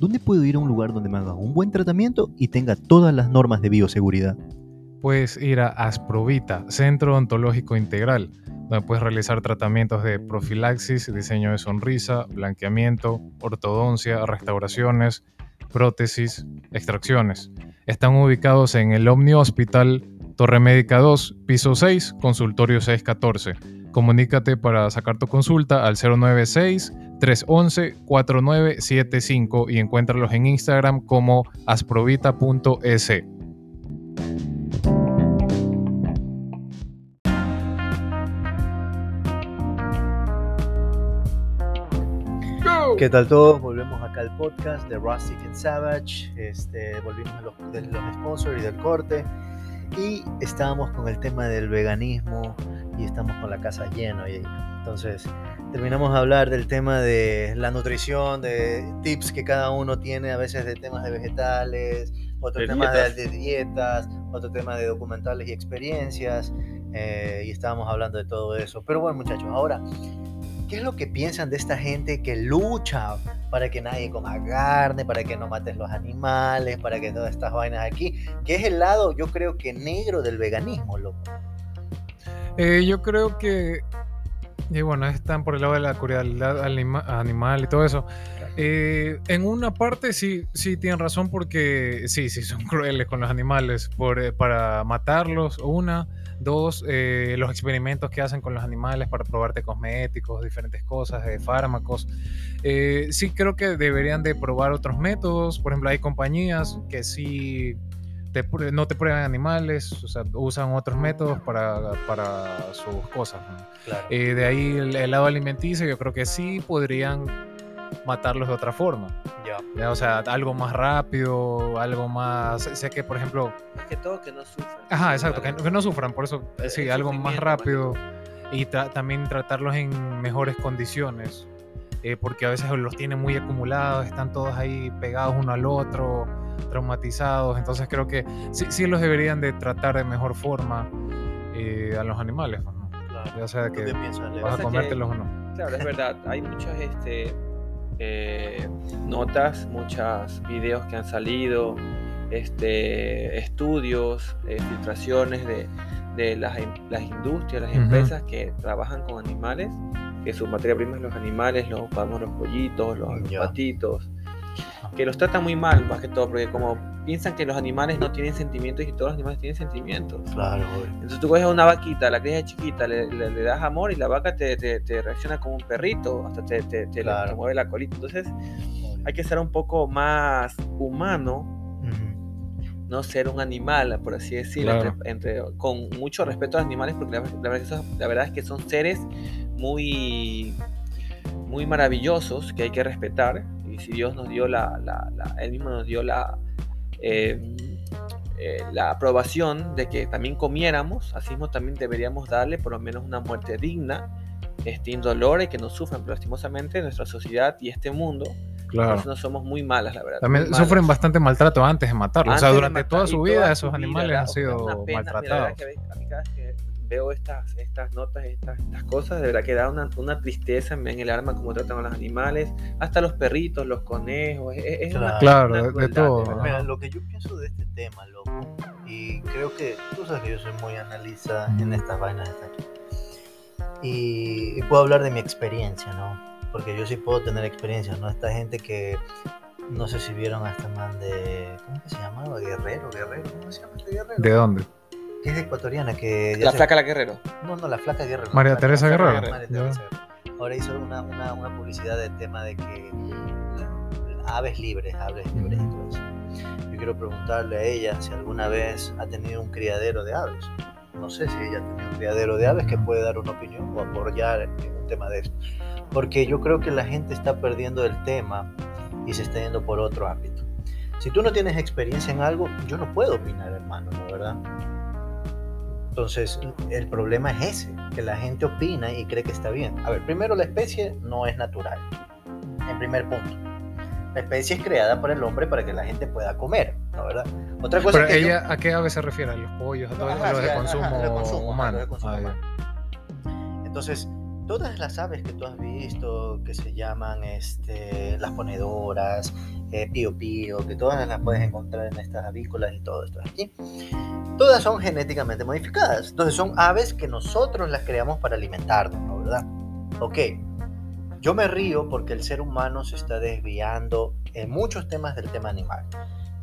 ¿Dónde puedo ir a un lugar donde me haga un buen tratamiento y tenga todas las normas de bioseguridad? Puedes ir a Asprovita, Centro Odontológico Integral, donde puedes realizar tratamientos de profilaxis, diseño de sonrisa, blanqueamiento, ortodoncia, restauraciones, prótesis, extracciones. Están ubicados en el Omni Hospital, Torre Médica 2, piso 6, consultorio 614. Comunícate para sacar tu consulta al 096-311-4975 y encuéntralos en Instagram como asprovita.es. ¿Qué tal todos? Volvemos acá al podcast de Rustic and Savage. Este, volvimos de los, de los sponsors y del corte. Y estábamos con el tema del veganismo y estamos con la casa llena. Y, entonces, terminamos de hablar del tema de la nutrición, de tips que cada uno tiene, a veces de temas de vegetales, otro De tema de, dietas. de dietas, otro tema de documentales y experiencias. eh, y estábamos hablando de todo eso. Pero bueno, muchachos, ahora, ¿qué es lo que piensan de esta gente que lucha para que nadie coma carne, para que no mates los animales, para que todas estas vainas aquí? Que es el lado, yo creo que negro del veganismo, loco. Eh, yo creo que, y bueno, están por el lado de la anima- animal y todo eso. Eh, en una parte sí, sí tienen razón porque sí, sí son crueles con los animales por, eh, para matarlos, una. Dos, eh, los experimentos que hacen con los animales para probarte cosméticos, diferentes cosas, eh, fármacos. Eh, sí creo que deberían de probar otros métodos. Por ejemplo, hay compañías que sí te no te prueban animales, o sea, usan otros métodos para, para sus cosas. ¿no? Claro. Eh, de ahí el, el lado alimenticio, yo creo que sí podrían matarlos de otra forma. ya. ¿ya? O sea, algo más rápido, algo más... Sé que, por ejemplo... Más que todo que no sufran. Ajá, exacto, que, que no sufran, por eso Eh, sí, el algo más rápido y tra- también tratarlos en mejores condiciones, eh, porque a veces los tienen muy acumulados, están todos ahí pegados uno al otro, traumatizados, entonces creo que sí, sí los deberían de tratar de mejor forma eh, a los animales, ¿no? claro. ya sea ¿Tú que qué piensas, Leo? vas a que- comértelos o no. Claro, es verdad. Hay muchas este, eh, notas, muchos videos que han salido, este, estudios, eh, filtraciones de, de las, las industrias, las empresas que trabajan con animales, que su materia prima es los animales, los, vamos, los pollitos, los, patitos, que los tratan muy mal, más que todo, porque como piensan que los animales no tienen sentimientos y todos los animales tienen sentimientos. Claro, güey. Entonces tú coges a una vaquita, la crías chiquita, le, le- le das amor y la vaca te, te- te reacciona como un perrito, hasta te, te- Claro. mueve la colita. Entonces hay que ser un poco más humano, no ser un animal, por así decirlo, Claro. entre- entre- con mucho respeto a los animales, porque la, la verdad, que son- la verdad es que son seres muy, muy maravillosos que hay que respetar. Y si Dios nos dio la, la- la- Él mismo nos dio la, eh, eh, la aprobación de que también comiéramos, así mismo también deberíamos darle por lo menos una muerte digna, este, indolora y que no sufran, pero lastimosamente nuestra sociedad y este mundo, Claro. nosotros somos muy malas, la verdad. También sufren bastante maltrato antes de matarlos. o sea, Antes durante matar- toda su vida esos animales han sido maltratados. Veo estas, estas notas, estas, estas cosas, de verdad que da una, una tristeza en el alma como tratan a los animales, hasta los perritos, los conejos, es, es una- Claro, una de- todo. Mira, lo que yo pienso de este tema, loco, y creo que tú sabes que yo soy muy analista en estas vainas de aquí. Y, y puedo hablar de mi experiencia, ¿no? Porque yo sí puedo tener experiencia, ¿no? Esta gente que no sé si vieron a este man de. ¿Cómo que se llamaba? Guerrero, Guerrero, ¿cómo se llama este Guerrero? ¿De dónde? Que es ecuatoriana, que. ya La se- flaca la guerrero. No, no, la flaca Guerrero. María la Teresa flaca Guerrero. María. Teresa Guerrero. Ahora hizo una, una, una publicidad del tema de que aves libres, aves libres y todo eso. Yo quiero preguntarle a ella si alguna vez ha tenido un criadero de aves. No sé si ella ha tenido un criadero de aves que puede dar una opinión o apoyar en un tema de esto. Porque yo creo que la gente está perdiendo el tema y se está yendo por otro ámbito. Si tú no tienes experiencia en algo, yo no puedo opinar, hermano, ¿no verdad? Entonces, el problema es ese, que la gente opina y cree que está bien. A ver, primero la especie no es natural, en primer punto. La especie es creada por el hombre para que la gente pueda comer, ¿no verdad? Otra cosa Pero que yo- ella, ¿a qué ave se refiere? ¿A los pollos? ¿A todos los de consumo, Ah, humano. Entonces, todas las aves que tú has visto, que se llaman este, las ponedoras, eh, pío pío, que todas las puedes encontrar en estas avícolas y todo esto aquí, todas son genéticamente modificadas. Entonces, son aves que nosotros las creamos para alimentarnos, ¿no verdad? Ok, yo me río porque el ser humano se está desviando en muchos temas del tema animal.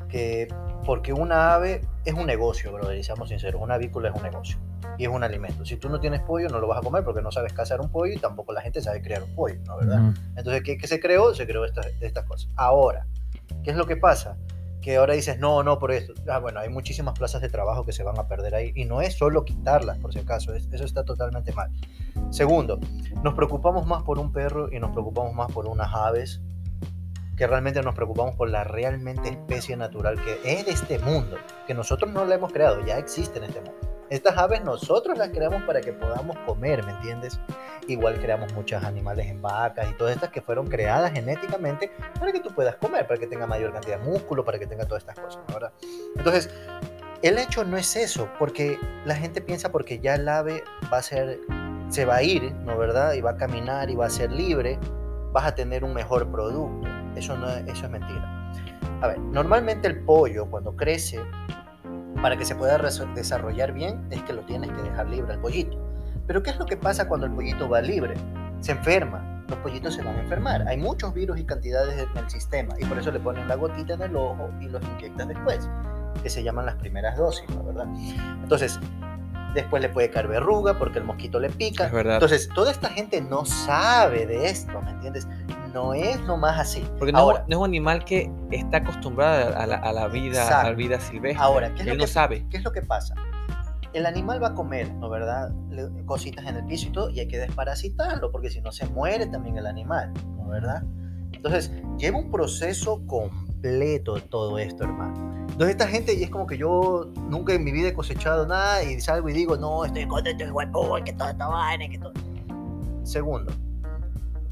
Que porque una ave es un negocio, brother, seamos sinceros, una avícola es un negocio y es un alimento. Si tú no tienes pollo, no lo vas a comer porque no sabes cazar un pollo y tampoco la gente sabe criar un pollo, ¿no verdad? Entonces, ¿qué, qué se creó? Se creó estas, estas cosas. Ahora, ¿qué es lo que pasa? que ahora dices, no, no, por esto. Ah, bueno, hay muchísimas plazas de trabajo que se van a perder ahí. Y no es solo quitarlas, por si acaso. es- Eso está totalmente mal. Segundo, nos preocupamos más por un perro y nos preocupamos más por unas aves que realmente nos preocupamos por la realmente especie natural que es de este mundo, que nosotros no la hemos creado, ya existe en este mundo. Estas aves nosotros las creamos para que podamos comer, ¿me entiendes? Igual creamos muchos animales en vacas y todas estas que fueron creadas genéticamente para que tú puedas comer, para que tenga mayor cantidad de músculo, para que tenga todas estas cosas. ¿verdad? Entonces, el hecho no es eso, porque la gente piensa porque ya el ave va a ser, se va a ir, ¿no verdad? Y va a caminar y va a ser libre, vas a tener un mejor producto. Eso, no, es- eso es mentira. A ver, normalmente el pollo cuando crece, para que se pueda desarrollar bien, es que lo tienes que dejar libre al pollito. Pero ¿qué es lo que pasa cuando el pollito va libre? Se enferma. Los pollitos se van a enfermar. Hay muchos virus y cantidades en el sistema y por eso le ponen la gotita en el ojo y los inyectan después, que se llaman las primeras dosis, ¿no? ¿verdad? Entonces, después le puede caer verruga porque el mosquito le pica. Es. Entonces, toda esta gente no sabe de esto, ¿me entiendes? No es nomás así. Porque no, ahora, es, no es un animal que está acostumbrado a la, a la vida, a la Exacto. vida silvestre. Ahora, ¿qué es lo Él no que- sabe. ¿Qué es lo que pasa? El animal va a comer, ¿no verdad? Le- Cositas en el piso y todo, y hay que desparasitarlo, porque si no se muere también el animal, ¿no verdad? Entonces, lleva un proceso completo todo esto, hermano. Entonces, esta gente, y es como que yo nunca en mi vida he cosechado nada, y salgo y digo, no, estoy contento, el huevo, que toda esta vaina, que todo. Segundo,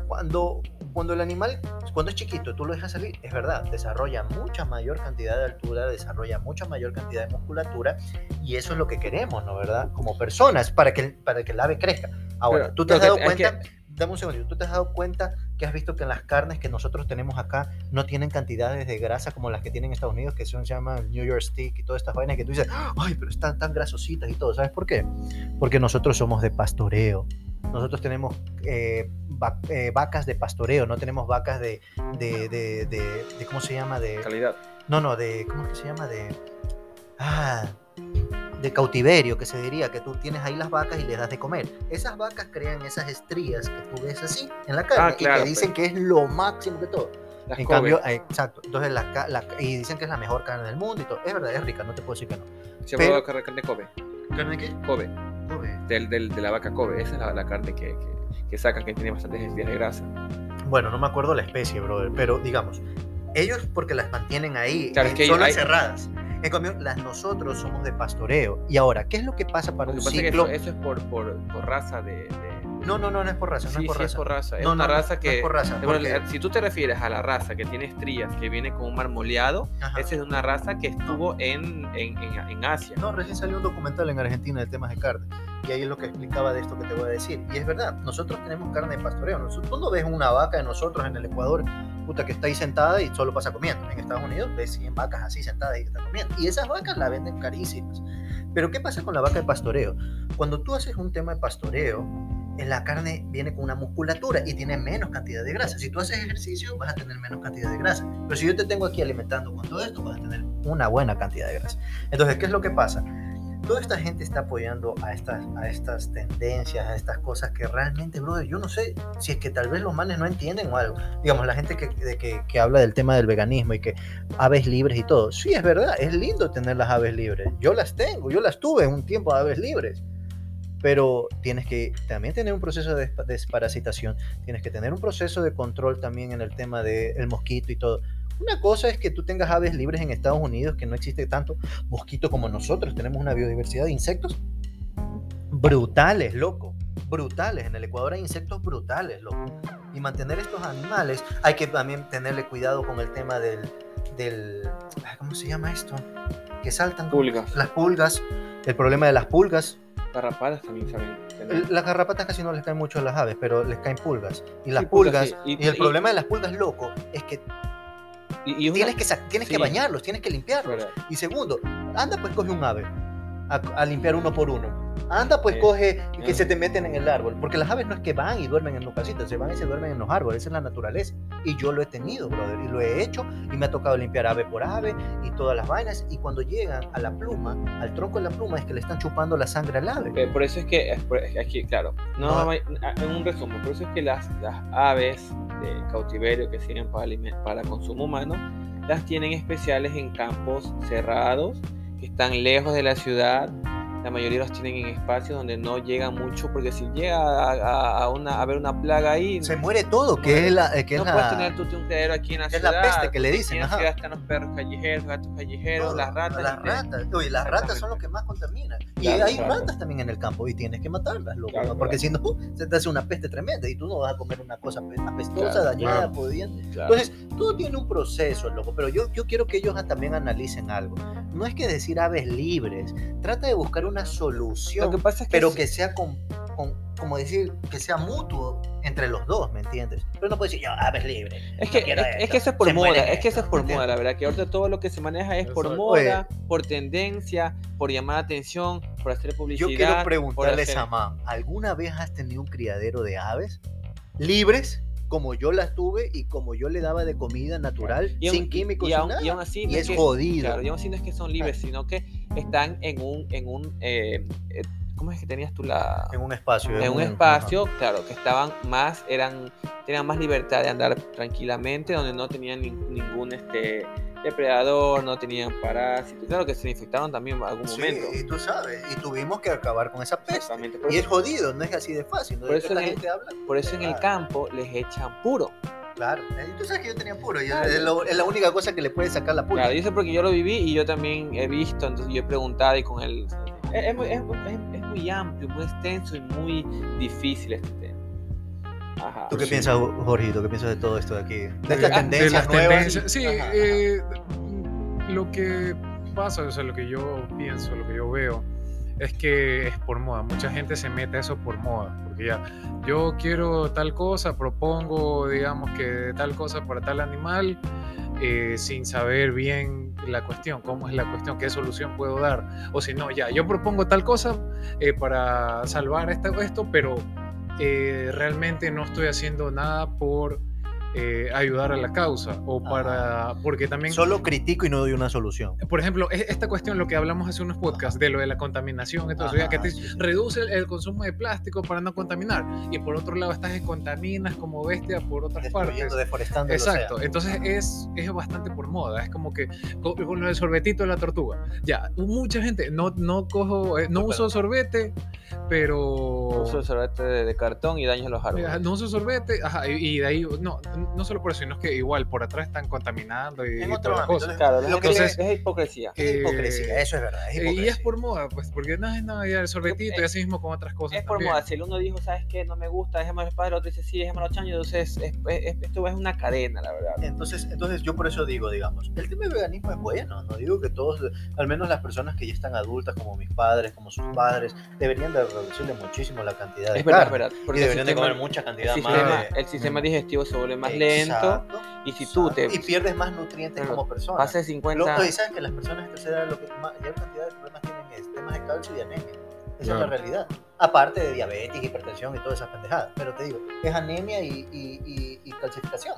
cuando, cuando el animal, cuando es chiquito, tú lo dejas salir, es verdad, desarrolla mucha mayor cantidad de altura, desarrolla mucha mayor cantidad de musculatura, y eso es lo que queremos, ¿no? ¿Verdad? Como personas, para que, para que el ave crezca. Ahora, Pero- tú te has dado que- cuenta, dame un segundo, tú te has dado cuenta que has visto que en las carnes que nosotros tenemos acá no tienen cantidades de grasa como las que tienen en Estados Unidos, que son, se llaman New York Stick y todas estas vainas que tú dices, ay, pero están tan grasositas y todo. ¿Sabes por qué? Porque nosotros somos de pastoreo. Nosotros tenemos eh, va- eh, vacas de pastoreo, no tenemos vacas de, de, de, ¿cómo se llama? De, Calidad. no, no, de, ¿cómo es que se llama? De, ah, de cautiverio, que se diría, que tú tienes ahí las vacas y le das de comer. Esas vacas crean esas estrías que tú ves así en la carne Ah, claro, y que dicen que es lo máximo de todo. Las en cambio, eh, exacto, entonces la, la- y dicen que es la mejor carne del mundo y todo. Es verdad, es rica, no te puedo decir que no. Se pero- llama carne, carne Kobe. ¿Carne qué? Kobe. Del, del- de la vaca Kobe. Esa es la, la carne que, que, que sacan, que tiene bastantes densidad de grasa. Bueno, no me acuerdo la especie, brother, pero digamos, ellos porque las mantienen ahí, Claro, es en que zonas hay- cerradas. En cambio, las nosotros somos de pastoreo. Y ahora, ¿qué es lo que pasa para Lo un ciclo? eso, eso es por, por, por raza de, de- No, no, no, no es por raza, no sí, es por sí raza. es por raza. Es No, una no, no, raza no que. es por raza, bueno, si tú te refieres a la raza que tiene estrías, que viene con un marmoleado, Ajá. esa es una raza que estuvo en, en, en, en Asia. No, recién salió un documental en Argentina de temas de carne. Y ahí es lo que explicaba de esto que te voy a decir. Y es verdad, nosotros tenemos carne de pastoreo. Tú no ves una vaca de nosotros en el Ecuador, puta, que está ahí sentada y solo pasa comiendo. En Estados Unidos ves 100 vacas así sentadas y que están comiendo. Y esas vacas la venden carísimas. Pero ¿qué pasa con la vaca de pastoreo? Cuando tú haces un tema de pastoreo, la carne viene con una musculatura y tiene menos cantidad de grasa. Si tú haces ejercicio, vas a tener menos cantidad de grasa. Pero si yo te tengo aquí alimentando con todo esto, vas a tener una buena cantidad de grasa. Entonces, ¿qué es lo que pasa? Toda esta gente está apoyando a estas, a estas tendencias, a estas cosas que realmente, brother, yo no sé si es que tal vez los manes no entienden o algo. Digamos, la gente que, que, habla del tema del veganismo y que aves libres y todo. Sí, es verdad, es lindo tener las aves libres. Yo las tengo, yo las tuve un tiempo aves libres. Pero tienes que también tener un proceso de despa- desparasitación, tienes que tener un proceso de control también en el tema del mosquito y todo. Una cosa es que tú tengas aves libres en Estados Unidos, que no existe tanto mosquito como nosotros, tenemos una biodiversidad de insectos brutales, loco, brutales. En el Ecuador hay insectos brutales, loco. Y mantener estos animales, hay que también tenerle cuidado con el tema del, del ¿cómo se llama esto? Que saltan. Pulgas. Las pulgas, el problema de las pulgas. Garrapatas también saben. tener. Las garrapatas casi no les caen mucho a las aves, pero les caen pulgas. Y las Sí, pulgas, sí. y, Y- el y- problema de las pulgas, loco, es que Y, y es una- tienes que, tienes que bañarlos, tienes que limpiarlos. Y segundo, anda pues coge un ave a, a limpiar uno por uno. Anda pues coge y que se te meten en el árbol. Porque las aves no es que van y duermen en los casitas, se van y se duermen en los árboles. Esa es la naturaleza. Y yo lo he tenido, brother. Y lo he hecho y me ha tocado limpiar ave por ave y todas las vainas. Y cuando llegan a la pluma, al tronco de la pluma, es que le están chupando la sangre al ave. Eh, Por eso es que, aquí, claro, no, No. hay- en un resumen, por eso es que las, las aves de cautiverio que sirven para, para consumo humano las tienen especiales en campos cerrados, que están lejos de la ciudad. La mayoría los tienen en espacios donde no llega mucho, porque si llega a, a, una, a ver una plaga ahí, Se muere todo, que es la, eh, que no es puedes la- tener tú un criadero aquí en la que es la ciudad. peste que le dicen, tienes ajá. que están los perros callejeros, gatos callejeros, todo, las ratas. Las ratas, oye, las ratas son los que más contaminan. Y Claro, hay claro. ratas también en el campo y tienes que matarlas, loco, Claro, ¿no? porque si no, se te hace una peste tremenda y tú no vas a comer una cosa ape- apestosa, dañada, pudiente. Entonces, todo tiene un proceso, loco, pero yo, yo quiero que ellos también analicen algo. No es que decir aves libres, trata de buscar una solución, Lo que pasa es que pero que sea con, con- como decir, que sea mutuo entre los dos, ¿me entiendes? Pero no puedes decir, yo, aves libres. Es no que, quiero es, es que eso es por se moda, es que eso es por ¿me moda, la verdad, que ahorita todo lo que se maneja es por moda, por tendencia, por llamar la atención, por hacer Yo publicidad. quiero por preguntarle hacer- a Samán, ¿alguna vez has tenido un criadero de aves libres, como yo las tuve y como yo le daba de comida natural, Y sin químicos, y aún, nada? y aún así, no es que- jodido. Claro, y aún así no es que son libres, sino que están en un, en un eh, eh, ¿cómo es que tenías tú la En un espacio. en un espacio, claro, que estaban más, eran, tenían más libertad de andar tranquilamente, donde no tenían nin- ningún este depredador, no tenían parásitos, claro que se infectaron también en algún Sí, momento. y tú sabes, y tuvimos que acabar con esa peste. Y es eso, jodido, no es así de fácil. ¿no? Por ¿De eso el- gente habla? por eso en el campo les echan puro. Claro. Y tú sabes que yo tenía puro, y es- Claro. es, lo- es la única cosa que le puede sacar la pulpa. Claro, yo sé porque yo lo viví y yo también he visto, entonces yo he preguntado y con él. Es, es muy- es- es- es muy amplio, muy extenso y muy difícil este tema. Ajá. ¿Tú qué Sí. piensas, Jorgito? ¿Qué piensas de todo esto de aquí? De de, estas de tendencias las nuevas. tendencias. Sí, Ajá, ajá. eh, lo que pasa, o sea, lo que yo pienso, lo que yo veo, es que es por moda. Mucha gente se mete a eso por moda, porque ya, yo quiero tal cosa, propongo, digamos, que tal cosa para tal animal, eh, sin saber bien la cuestión, cómo es la cuestión, qué solución puedo dar. O si no, ya, yo propongo tal cosa eh, para salvar esto, esto pero eh, realmente no estoy haciendo nada por eh, ayudar a la causa o para porque también Solo critico y no doy una solución. por ejemplo e- esta cuestión lo que hablamos hace unos podcasts de lo de la contaminación eso, ya que te sí, sí. reduce el, el consumo de plástico para no contaminar y por otro lado estás contaminas como bestia por otras partes deforestando Exacto, entonces es, es bastante por moda, es como que con, con lo del sorbetito de la tortuga. Ya, mucha gente no, no cojo, eh, no uso sorbete, pero... Uso sorbete de, de cartón y daño a los árboles. No uso sorbete, ajá, y, y de ahí, no, no solo por eso, sino que igual por atrás están contaminando y, En y otro toda la ámbito, cosa. Claro, Lo que le- es, es hipocresía. Es Eh, hipocresía, eso es verdad. Es y es por moda, pues, porque no es nada ya el sorbetito y así mismo con otras cosas. Es por también. moda. Si el uno dijo, ¿sabes qué? No me gusta, déjame el padre, el otro dice, sí, déjame los chaños. Entonces, es- es- esto es una cadena, la verdad. Entonces, entonces yo por eso digo, digamos, el tema del veganismo es bueno, no digo que todos, al menos las personas que ya están adultas, como mis padres, como sus padres, deberían de reducirle muchísimo la cantidad de Es verdad, es carne. verdad. Porque el deberían de comer mucha el cantidad más sistema, de... el sistema digestivo se vuelve más lento. Y si tú te Y pierdes más nutrientes Claro, como persona. pasas de Lo, 50... no, y sabes que las personas de tercera edad lo que más, mayor cantidad de problemas tienen es temas de calcio y anemia. Esa es la Claro. realidad. Aparte de diabetes, hipertensión y todas esas pendejadas. Pero te digo, es anemia y, y, y- y calcificación.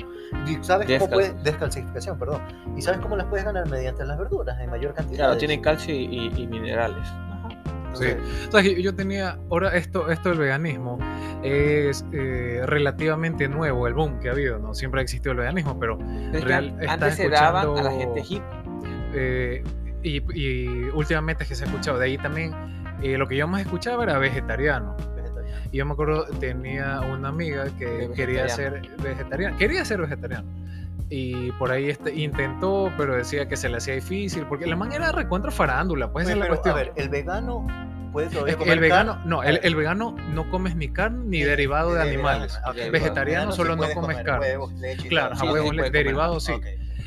¿Y sabes cómo Descal- puedes, descalcificación, perdón. ¿Y sabes cómo las puedes ganar mediante las verduras en mayor cantidad? Claro, tienen calcio y, y- y minerales. Ajá. Sí. O sea, yo tenía, ahora esto, esto del veganismo es eh, relativamente nuevo, el boom que ha habido, ¿no? Siempre ha existido el veganismo, pero pero real- antes se daban a la gente hippie. eh, y, y últimamente es que se ha escuchado, de ahí también eh, lo que yo más escuchaba era vegetariano. vegetariano. Y yo me acuerdo, tenía una amiga que quería ser vegetariana, quería ser vegetariana. Y por ahí este, intentó, pero decía que se le hacía difícil, porque la man era recontra farándula, pues esa Oye, es la pero, cuestión. a ver, el vegano puede todavía Es que comer el vegano, carne? no, el, el vegano no comes ni carne ni derivado de animales. Vegetariano solo no comes carne. Huevos, leche Claro, a huevos sí, derivados sí.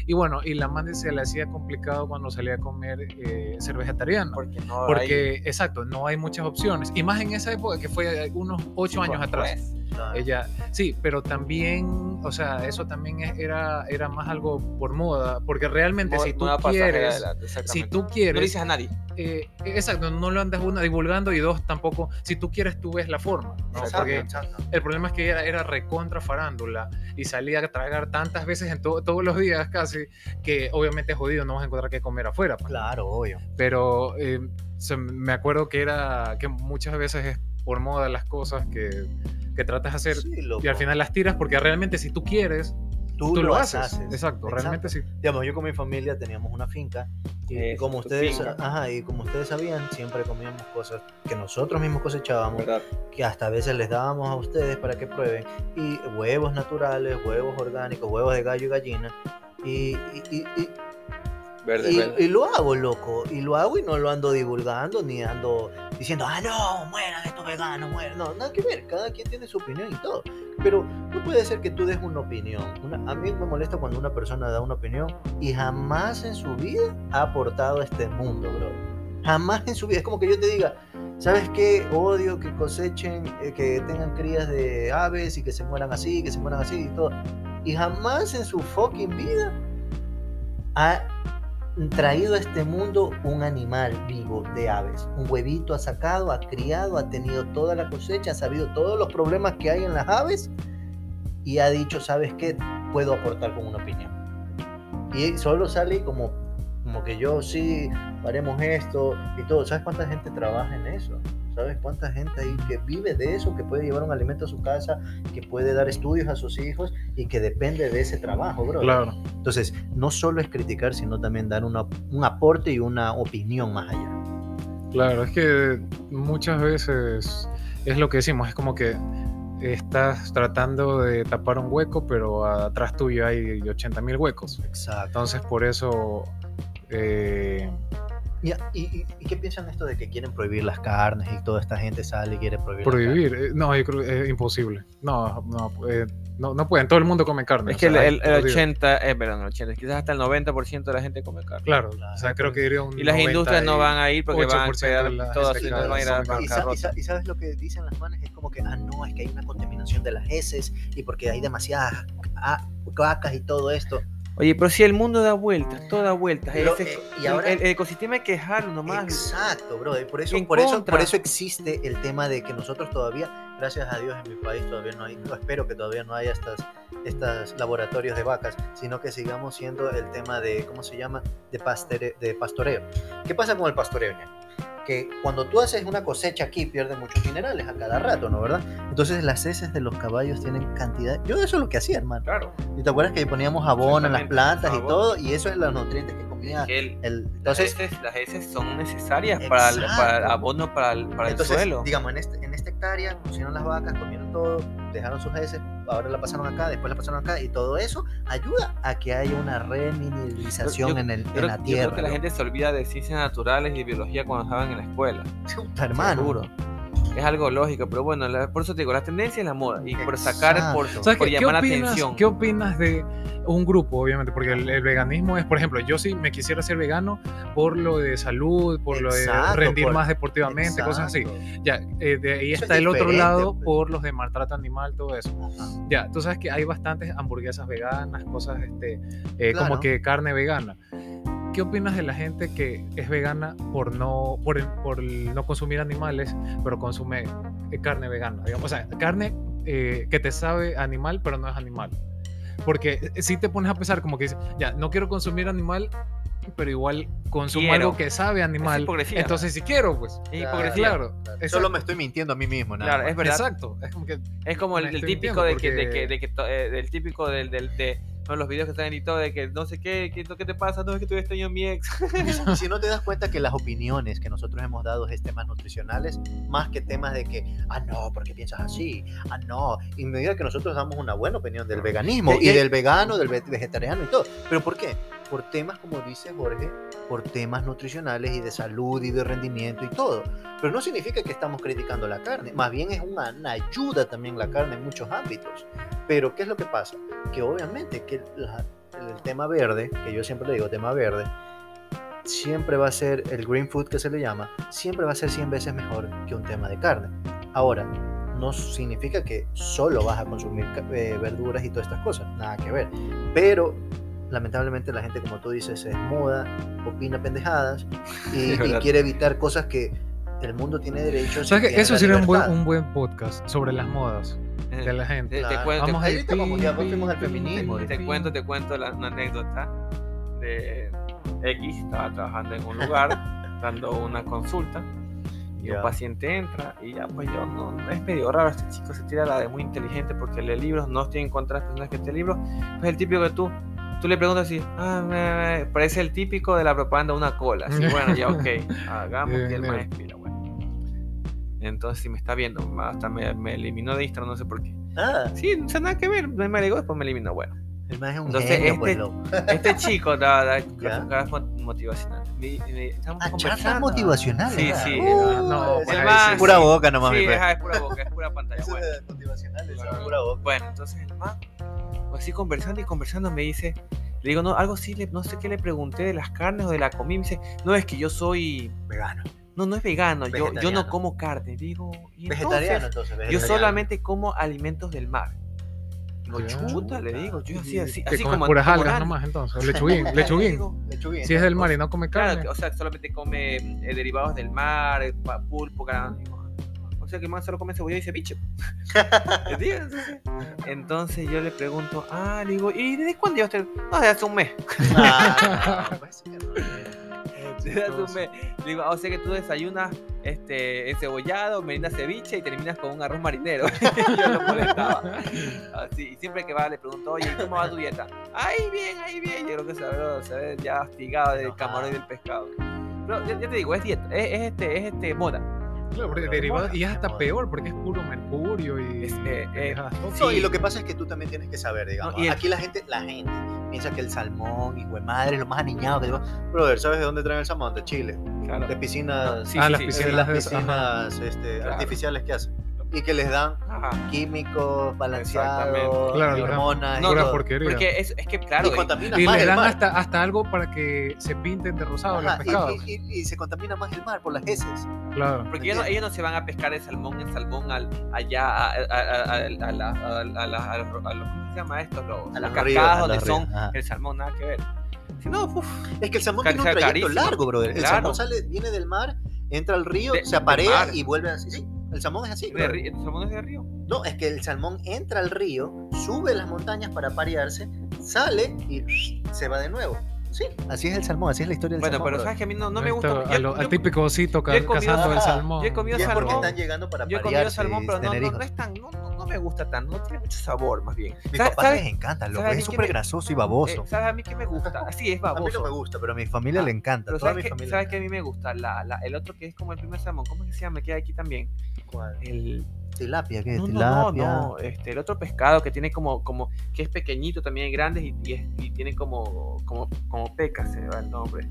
Y bueno, y la man se le hacía complicado cuando salía a comer eh, ser vegetariana. Porque no Porque, exacto, no hay muchas opciones. Y más en esa época que fue unos ocho años atrás. Pues. Ella, sí, pero también, o sea, eso también es- era, era más algo por moda, porque realmente si tú quieres, si tú No le quieres, dices a nadie. eh, exacto, no lo andas una divulgando y dos tampoco, si tú quieres tú ves la forma, ¿no? Exacto, porque exacto. el problema es que era, era recontra farándula y salía a tragar tantas veces en to- todos los días casi que obviamente es jodido, no vas a encontrar qué comer afuera. pues. Claro, obvio. Pero eh, me acuerdo que era que muchas veces es por moda las cosas que, que tratas de hacer Sí, y al final las tiras porque realmente si tú quieres tú, tú lo haces. haces. Exacto, realmente sí. Digamos, yo con mi familia teníamos una finca y como ustedes, finca. ajá, y como ustedes sabían, siempre comíamos cosas que nosotros mismos cosechábamos, ¿Verdad? que hasta a veces les dábamos a ustedes para que prueben, y huevos naturales, huevos orgánicos, huevos de gallo y gallina, y, y- y- y- Verde, y- verde. y lo hago, loco, y lo hago y no lo ando divulgando, ni ando diciendo, ah, no, mueran estos veganos, mueran, no, nada que ver, cada quien tiene su opinión y todo, pero no puede ser que tú des una opinión, a mí me molesta cuando una persona da una opinión y jamás en su vida ha aportado a este mundo, bro, jamás en su vida, es como que yo te diga, ¿sabes qué? Odio que cosechen, eh, que tengan crías de aves y que se mueran así, que se mueran así y todo, y jamás en su fucking vida ha traído a este mundo un animal vivo de aves. Un huevito ha sacado, ha criado, ha tenido toda la cosecha, ha sabido todos los problemas que hay en las aves y ha dicho, ¿sabes qué? Puedo aportar con una opinión. Y solo sale como, como que yo sí, haremos esto y todo. ¿Sabes cuánta gente trabaja en eso? ¿Sabes cuánta gente ahí que vive de eso, que puede llevar un alimento a su casa, que puede dar estudios a sus hijos y que depende de ese trabajo, bro? Claro. Entonces, no solo es criticar, sino también dar una- un aporte y una opinión más allá. Claro, es que muchas veces es lo que decimos, es como que estás tratando de tapar un hueco, pero atrás tuyo hay 80 mil huecos. Exacto. Entonces, por eso, eh, ¿Y, y, y qué piensan esto de que quieren prohibir las carnes y toda esta gente sale y quiere prohibir? las prohibir, eh, no, yo creo que es imposible. No, no, eh, no, no pueden, todo el mundo come carne. Es que el, sea, el- el lo digo. 80, eh, perdón, el 80, quizás hasta el 90% de la gente come carne. Claro, Claro, o sea, creo que diría un Y las 90 industrias no van a ir porque van a 8% de quedar la todas y van a ir a come Y, y bancarrota. sa- y sabes lo que dicen las manes es como que, ah, no, es que hay una contaminación de las heces y porque hay demasiadas ah, vacas y todo esto. Oye, pero si el mundo da vueltas, todo da vueltas. Lo- ese- eh, y ahora- el, el ecosistema hay que dejarlo nomás. Exacto, bro. y Por eso, por, eso, por eso existe el tema de que nosotros todavía, gracias a Dios en mi país todavía no hay, no espero que todavía no haya estas, estas laboratorios de vacas, sino que sigamos siendo el tema de, ¿cómo se llama? De, pastere- de pastoreo. ¿Qué pasa con el pastoreo? ña? Que cuando tú haces una cosecha aquí pierden muchos minerales a cada rato, ¿no? ¿Verdad? Entonces las heces de los caballos tienen cantidad. Yo eso es lo que hacía, hermano. Claro. ¿Y te acuerdas que poníamos abono en las plantas y todo? Y eso es los nutrientes que comía el- el. las, Entonces, heces, las heces son necesarias para el, para el abono para el, para el Entonces, suelo. digamos, en, este, en esta hectárea pusieron las vacas, comieron todo, dejaron sus heces, ahora la pasaron acá, después la pasaron acá, y todo eso ayuda a que haya una remineralización Yo- en, el, Yo en la yo tierra. creo que la gente se olvida de ciencias naturales y biología cuando estaban en la escuela. Puta, hermano. Seguro. Es algo lógico, pero bueno, la- por eso te digo, la tendencia es la moda. Y por sacar, por, Exacto. ¿Sabes por qué, qué llamar la atención. ¿Qué opinas de un grupo, obviamente? Porque el, el veganismo es, por ejemplo, yo sí me quisiera ser vegano por lo de salud, por lo de Exacto, rendir por- más deportivamente, cosas así. Exacto. Ya, eh, de ahí Eso es está el otro lado pues. por los de maltrato animal, todo eso. Ajá. Ya, tú sabes que hay bastantes hamburguesas veganas, cosas este, eh, como Claro. que carne vegana. ¿Qué opinas de la gente que es vegana por no, por, por no consumir animales, pero consume eh, carne vegana? Digamos, o sea, carne eh, que te sabe animal, pero no es animal. Porque si te pones a pensar como que dices, ya, no quiero consumir animal, pero igual consumo Quiero. algo que sabe animal. hipocresía. Entonces, si quiero, pues. Es Claro, hipocresía. Claro. Solo me estoy mintiendo a mí mismo, nada Claro, más. es verdad. Exacto. Es como que Es como el, el típico de que, de que, de que to- eh, del típico del, del de no, los videos que están editados de que no sé qué, qué, qué te pasa, no es que tú extraño a mi ex. Y si no te das cuenta que las opiniones que nosotros hemos dado es temas nutricionales, más que temas de que, ah, no, ¿por qué piensas así? Ah, no. Y me diga que nosotros damos una buena opinión del veganismo Y- del vegano, del ve- vegetariano y todo. ¿Pero por qué? Por temas, como dice Jorge, por temas nutricionales y de salud y de rendimiento y todo. Pero no significa que estamos criticando la carne, más bien es una, una ayuda también la carne en muchos ámbitos. Pero, ¿qué es lo que pasa? Que obviamente que la- el tema verde, que yo siempre le digo tema verde, siempre va a ser el green food que se le llama, siempre va a ser 100 veces mejor que un tema de carne. Ahora, no significa que solo vas a consumir eh, verduras y todas estas cosas, nada que ver. Pero lamentablemente la gente, como tú dices, es moda, opina pendejadas y, y quiere evitar cosas que el mundo tiene derechos. y ¿Sabes qué? tiene Eso sería un buen, un buen podcast sobre las modas de la gente. Te, te Claro. cuento, Vamos te, a ir ya fuimos al feminismo. te pin. cuento, te cuento la- una anécdota de X, estaba trabajando en un lugar, dando una consulta, Y Ya. un paciente entra y ya, pues yo no, no- es medio raro. Este chico se tira la de muy inteligente porque lee libros, no estoy en contra de las personas que leen libros. Pues el típico que tú, tú le preguntas así, ah, me- me- parece el típico de la propaganda una cola. Así, bueno, ya, ok, hagamos que el maestro bueno. Entonces, si me está viendo, hasta me, me eliminó de Instagram, no sé por qué. Ah, Sí, no sé nada que ver, me agregó, después me eliminó. Bueno, el más es un Entonces, genio, pues, este- loco. este chico da, da Ya. charlas mo- motivacionales. Me- me- estamos Ah, charlas conversando. motivacionales. Sí, sí. Uh, No, ese pues, es sí. pura boca nomás, mi Sí, fe. ajá, es pura boca, es pura pantalla. Ese Bueno, de motivacionales, ese es pura boca. Bueno, entonces el man, así conversando y conversando, me dice, le digo, no, algo así, le- no sé qué le pregunté de las carnes o de la comida. Me dice, no, es que yo soy, Vegano. no, no es vegano, yo, yo no como carne. Digo, ¿y Vegetariano, entonces? entonces. Yo vegetariano. solamente como alimentos del mar. Digo, chuta, le digo, yo así, así, así como puras como algas nomás entonces. Lechuguín, Le lechuguín. digo, Lechuguín, Si es del ¿no? mar y no come carne. o sea, solamente come eh, derivados del mar, eh, pulpo, digo, O sea, que más solo come cebolla y ceviche. Entonces, yo le pregunto, ah, le digo, ¿y desde cuándo llevaste? No, desde hace un mes. Ah, pues. Desde hace un mes. Le digo, ah, o sea que tú desayunas este, encebollado, merinas ceviche y terminas con un arroz marinero. yo lo molestaba. Así, y siempre que va le pregunto, oye, ¿cómo va tu dieta? Ahí bien, ahí bien. Yo creo que se ve, ya hostigado del camarón y del pescado. Pero ya, ya te digo, es dieta, es, es este, es este moda. Claro, porque derivado- y es hasta peor porque es puro mercurio y. Es, eh, eh. No, Sí. y lo que pasa es que tú también tienes que saber, digamos. No, y el- Aquí la gente, la gente piensa que el salmón, de madre, lo más aniñado que digo. Brother, ¿sabes de dónde traen el salmón? De Chile. Claro. De piscinas, Sí, ah, sí, las de piscinas. las de- ajá. piscinas este, Claro. artificiales que hacen. Y que les dan Ajá. químicos balanceados, Exactamente. Claro, les hormonas, No, todo. porquería. Porque es, es que, claro, y eh, contamina Y más le el dan mar. hasta, hasta algo para que se pinten de rosado los Ajá, y- pescados. y, y- y se contamina más el mar por las heces. Claro. Porque ellos no, ellos no se van a pescar el salmón en salmón al, allá a, a, a, a, a la- a la- a la- a los, a los- ¿cómo se llama esto? Los, A las los cascadas donde los son ajá. el salmón, nada que ver. Si no, uf, Es que el salmón tiene un trayecto carísimo. largo, brother. El Claro. salmón sale, viene del mar, entra al río, De- se aparea y vuelve así. Sí, el salmón es así. el salmón es de río. No, es que el salmón entra al río, sube las montañas para parearse, sale y se va de nuevo. Sí, así es el salmón, así es la historia del Bueno, salmón. pero brother. sabes que a mí no, no me Esto, gusta. a yo- lo- al yo- típico osito ca- cazando el salmón. yo he comido salmón. están llegando para Yo he comido salmón, pero no, no, es tan, no, no, no me gusta tanto, no tiene mucho sabor más bien. Mis ¿Sabes- papás sabes- les encanta, mí Es súper me- grasoso y eh, baboso. ¿Sabes a mí qué me gusta? Así es a mí baboso. no me gusta, pero a mi familia Ah, le encanta. Pero toda ¿sabes mi familia. ¿sabes qué a mí me gusta? La, la, el otro que es como el primer salmón, ¿cómo es que se llama? Queda aquí también. ¿Cuál? El, Tilapia, ¿qué es? no, no, no, Tilapia. no, este, el otro pescado que tiene como, como, que es pequeñito también, grande y, y, es- y tiene como, como, como pecas, se me va el nombre.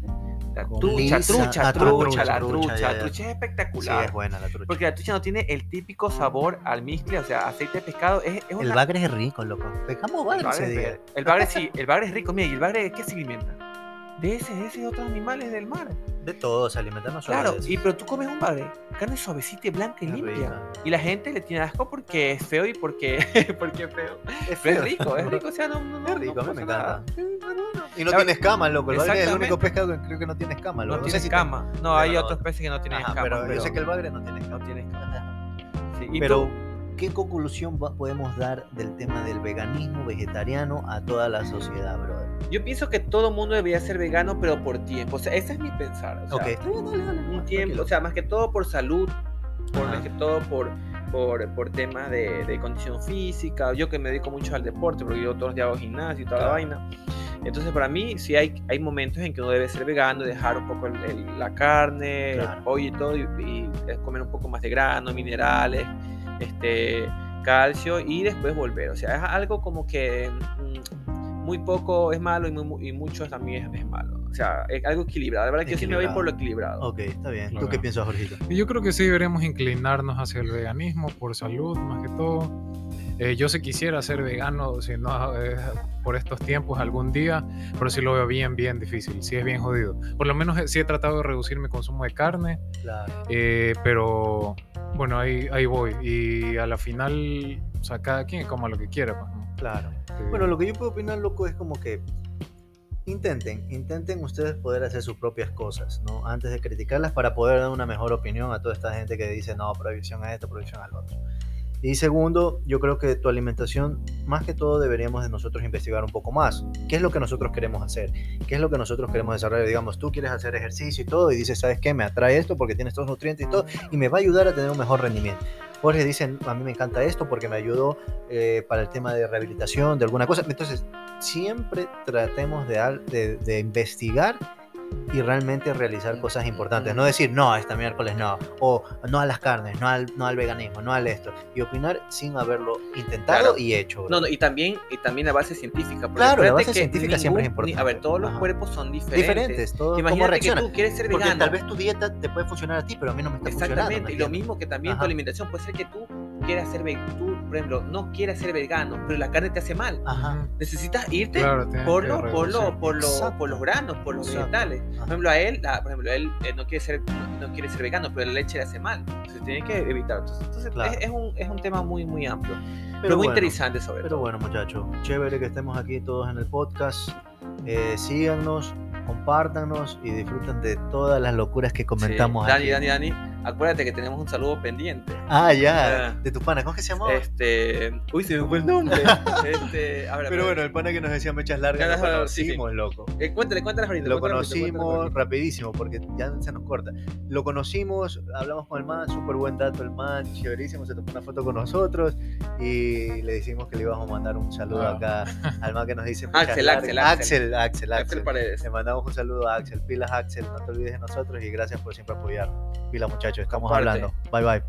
La trucha, lisa. trucha, Ah, trucha, trucha, la trucha, trucha, ya, la ya. trucha es Sí, espectacular. es buena la trucha. Porque la trucha no tiene el típico sabor almizcle, o sea, aceite de pescado. Es, es El una- bagre es rico, loco. Pecamos el bagre bagre, ese es día. ver- el bagre sí, el bagre es rico. Mira, ¿y el bagre qué se alimenta? De ese, de ese otros animales del mar. De todos, alimentarnos solo Claro, de eso. y pero tú comes un bagre, carne suavecita y blanca y Es limpia. rica. Y la gente le tiene asco porque es feo y porque, porque es feo. Es feo. es rico, es rico, o sea, no, no, no, Es rico, a no mí me encanta. Y no tiene escamas, loco. El bagre es el único pescado que creo que no tiene escamas. No tiene sé si escama. No, hay no, otros no. peces que no tienen Ajá, escama. pero, yo sé que el bagre no tiene no escamas. tiene. Sí, ¿y Pero, tú? ¿Qué conclusión podemos dar del tema del veganismo vegetariano a toda la sociedad, brother? Yo pienso que todo mundo debería ser vegano, pero por tiempo. O sea, ese es mi pensar. O sea, ok, está bien, dale, dale. un tiempo, tranquilo. o sea, más que todo por salud, por, más que todo por, por, por temas de, de condición física. Yo que me dedico mucho al deporte, porque yo todos los días hago gimnasio y toda la Claro. vaina. Entonces, para mí, sí hay, hay momentos en que uno debe ser vegano, dejar un poco el- el- la carne, el Claro. pollo y todo, y, y comer un poco más de grano, minerales, este, calcio, y después volver. O sea, es algo como que mm, muy poco es malo y, muy, y mucho también es, es malo. O sea, es algo equilibrado. La verdad que yo sí me voy por lo equilibrado. Ok, está bien. ¿Tú Claro. qué piensas, Jorgito? Yo creo que sí deberíamos inclinarnos hacia el veganismo por salud, más que todo. Eh, yo sí quisiera ser vegano, si no eh, por estos tiempos algún día, pero sí lo veo bien, bien difícil, sí es bien jodido. Por lo menos eh, sí he tratado de reducir mi consumo de carne, Claro. eh, pero bueno, ahí, ahí voy. Y a la final, o sea, cada quien coma lo que quiera. Pues, ¿no? Claro. Bueno, lo que yo puedo opinar, loco, es como que intenten, intenten ustedes poder hacer sus propias cosas, ¿no? Antes de criticarlas para poder dar una mejor opinión a toda esta gente que dice, no, prohibición a esto, prohibición al otro. Y segundo, yo creo que tu alimentación, más que todo, deberíamos de nosotros investigar un poco más. ¿Qué es lo que nosotros queremos hacer? ¿Qué es lo que nosotros queremos desarrollar? Digamos, tú quieres hacer ejercicio y todo, y dices, ¿sabes qué? Me atrae esto porque tiene estos nutrientes y todo, y me va a ayudar a tener un mejor rendimiento. Jorge dice, a mí me encanta esto porque me ayudó eh, para el tema de rehabilitación, de alguna cosa. Entonces, siempre tratemos de, de- de investigar y realmente realizar cosas importantes. No decir, no, esta miércoles no, o no a las carnes, no al, no al veganismo, no al esto. Y opinar sin haberlo intentado Claro. y hecho. bro. No, no, y también, y también la base científica. Claro, la base que científica siempre es ningún- ni- A importante. ver, todos los Ajá. cuerpos son diferentes. Diferentes, todo cómo Imagínate que tú quieres ser Porque vegano. tal vez tu dieta te puede funcionar a ti, pero a mí no me está funcionando. Exactamente, ¿me y lo mismo que también Ajá. tu alimentación. Puede ser que tú quieras ser ve- tú, por ejemplo, no quieras ser vegano, pero la carne te hace mal. Ajá. Necesitas irte Claro, por, lo, por, lo, por, lo- por los granos, por los Exacto. vegetales. Ajá. Por ejemplo, a él, la- por ejemplo, él, eh, no, quiere ser, no quiere ser vegano, pero la leche le hace mal. Entonces tiene que evitar. Entonces, entonces, Claro. es, es un, es un tema muy, muy amplio, pero, Pero muy bueno, interesante sobre Pero todo. bueno, muchachos, chévere que estemos aquí todos en el podcast. Eh, síganos, compártanos y disfruten de todas las locuras que Sí. comentamos Dani, aquí. Dani, Dani, acuérdate que tenemos un saludo pendiente. Ah, ya, Ah. de tu pana, ¿cómo es que se llamaba? Este. Uy, se me fue el nombre. este, ahora, Pero bueno, el pana que nos decía mechas largas, lo sí, sí. conocimos, loco. Eh, cuéntale, cuéntale ahorita. Lo conocimos ahorita. rapidísimo porque ya se nos corta. Lo conocimos, hablamos con el man, súper buen dato el man, chéverísimo, se tomó una foto con nosotros y le decimos que le íbamos a mandar un saludo Ah. acá al man que nos dice mechas Axel. Axel, Axel, Axel, Axel Axel. Paredes. Le mandamos un saludo a Axel. Pilas, Axel. No te olvides de nosotros y gracias por siempre apoyarnos. Pilas, muchachos. Estamos hablando. Bye bye.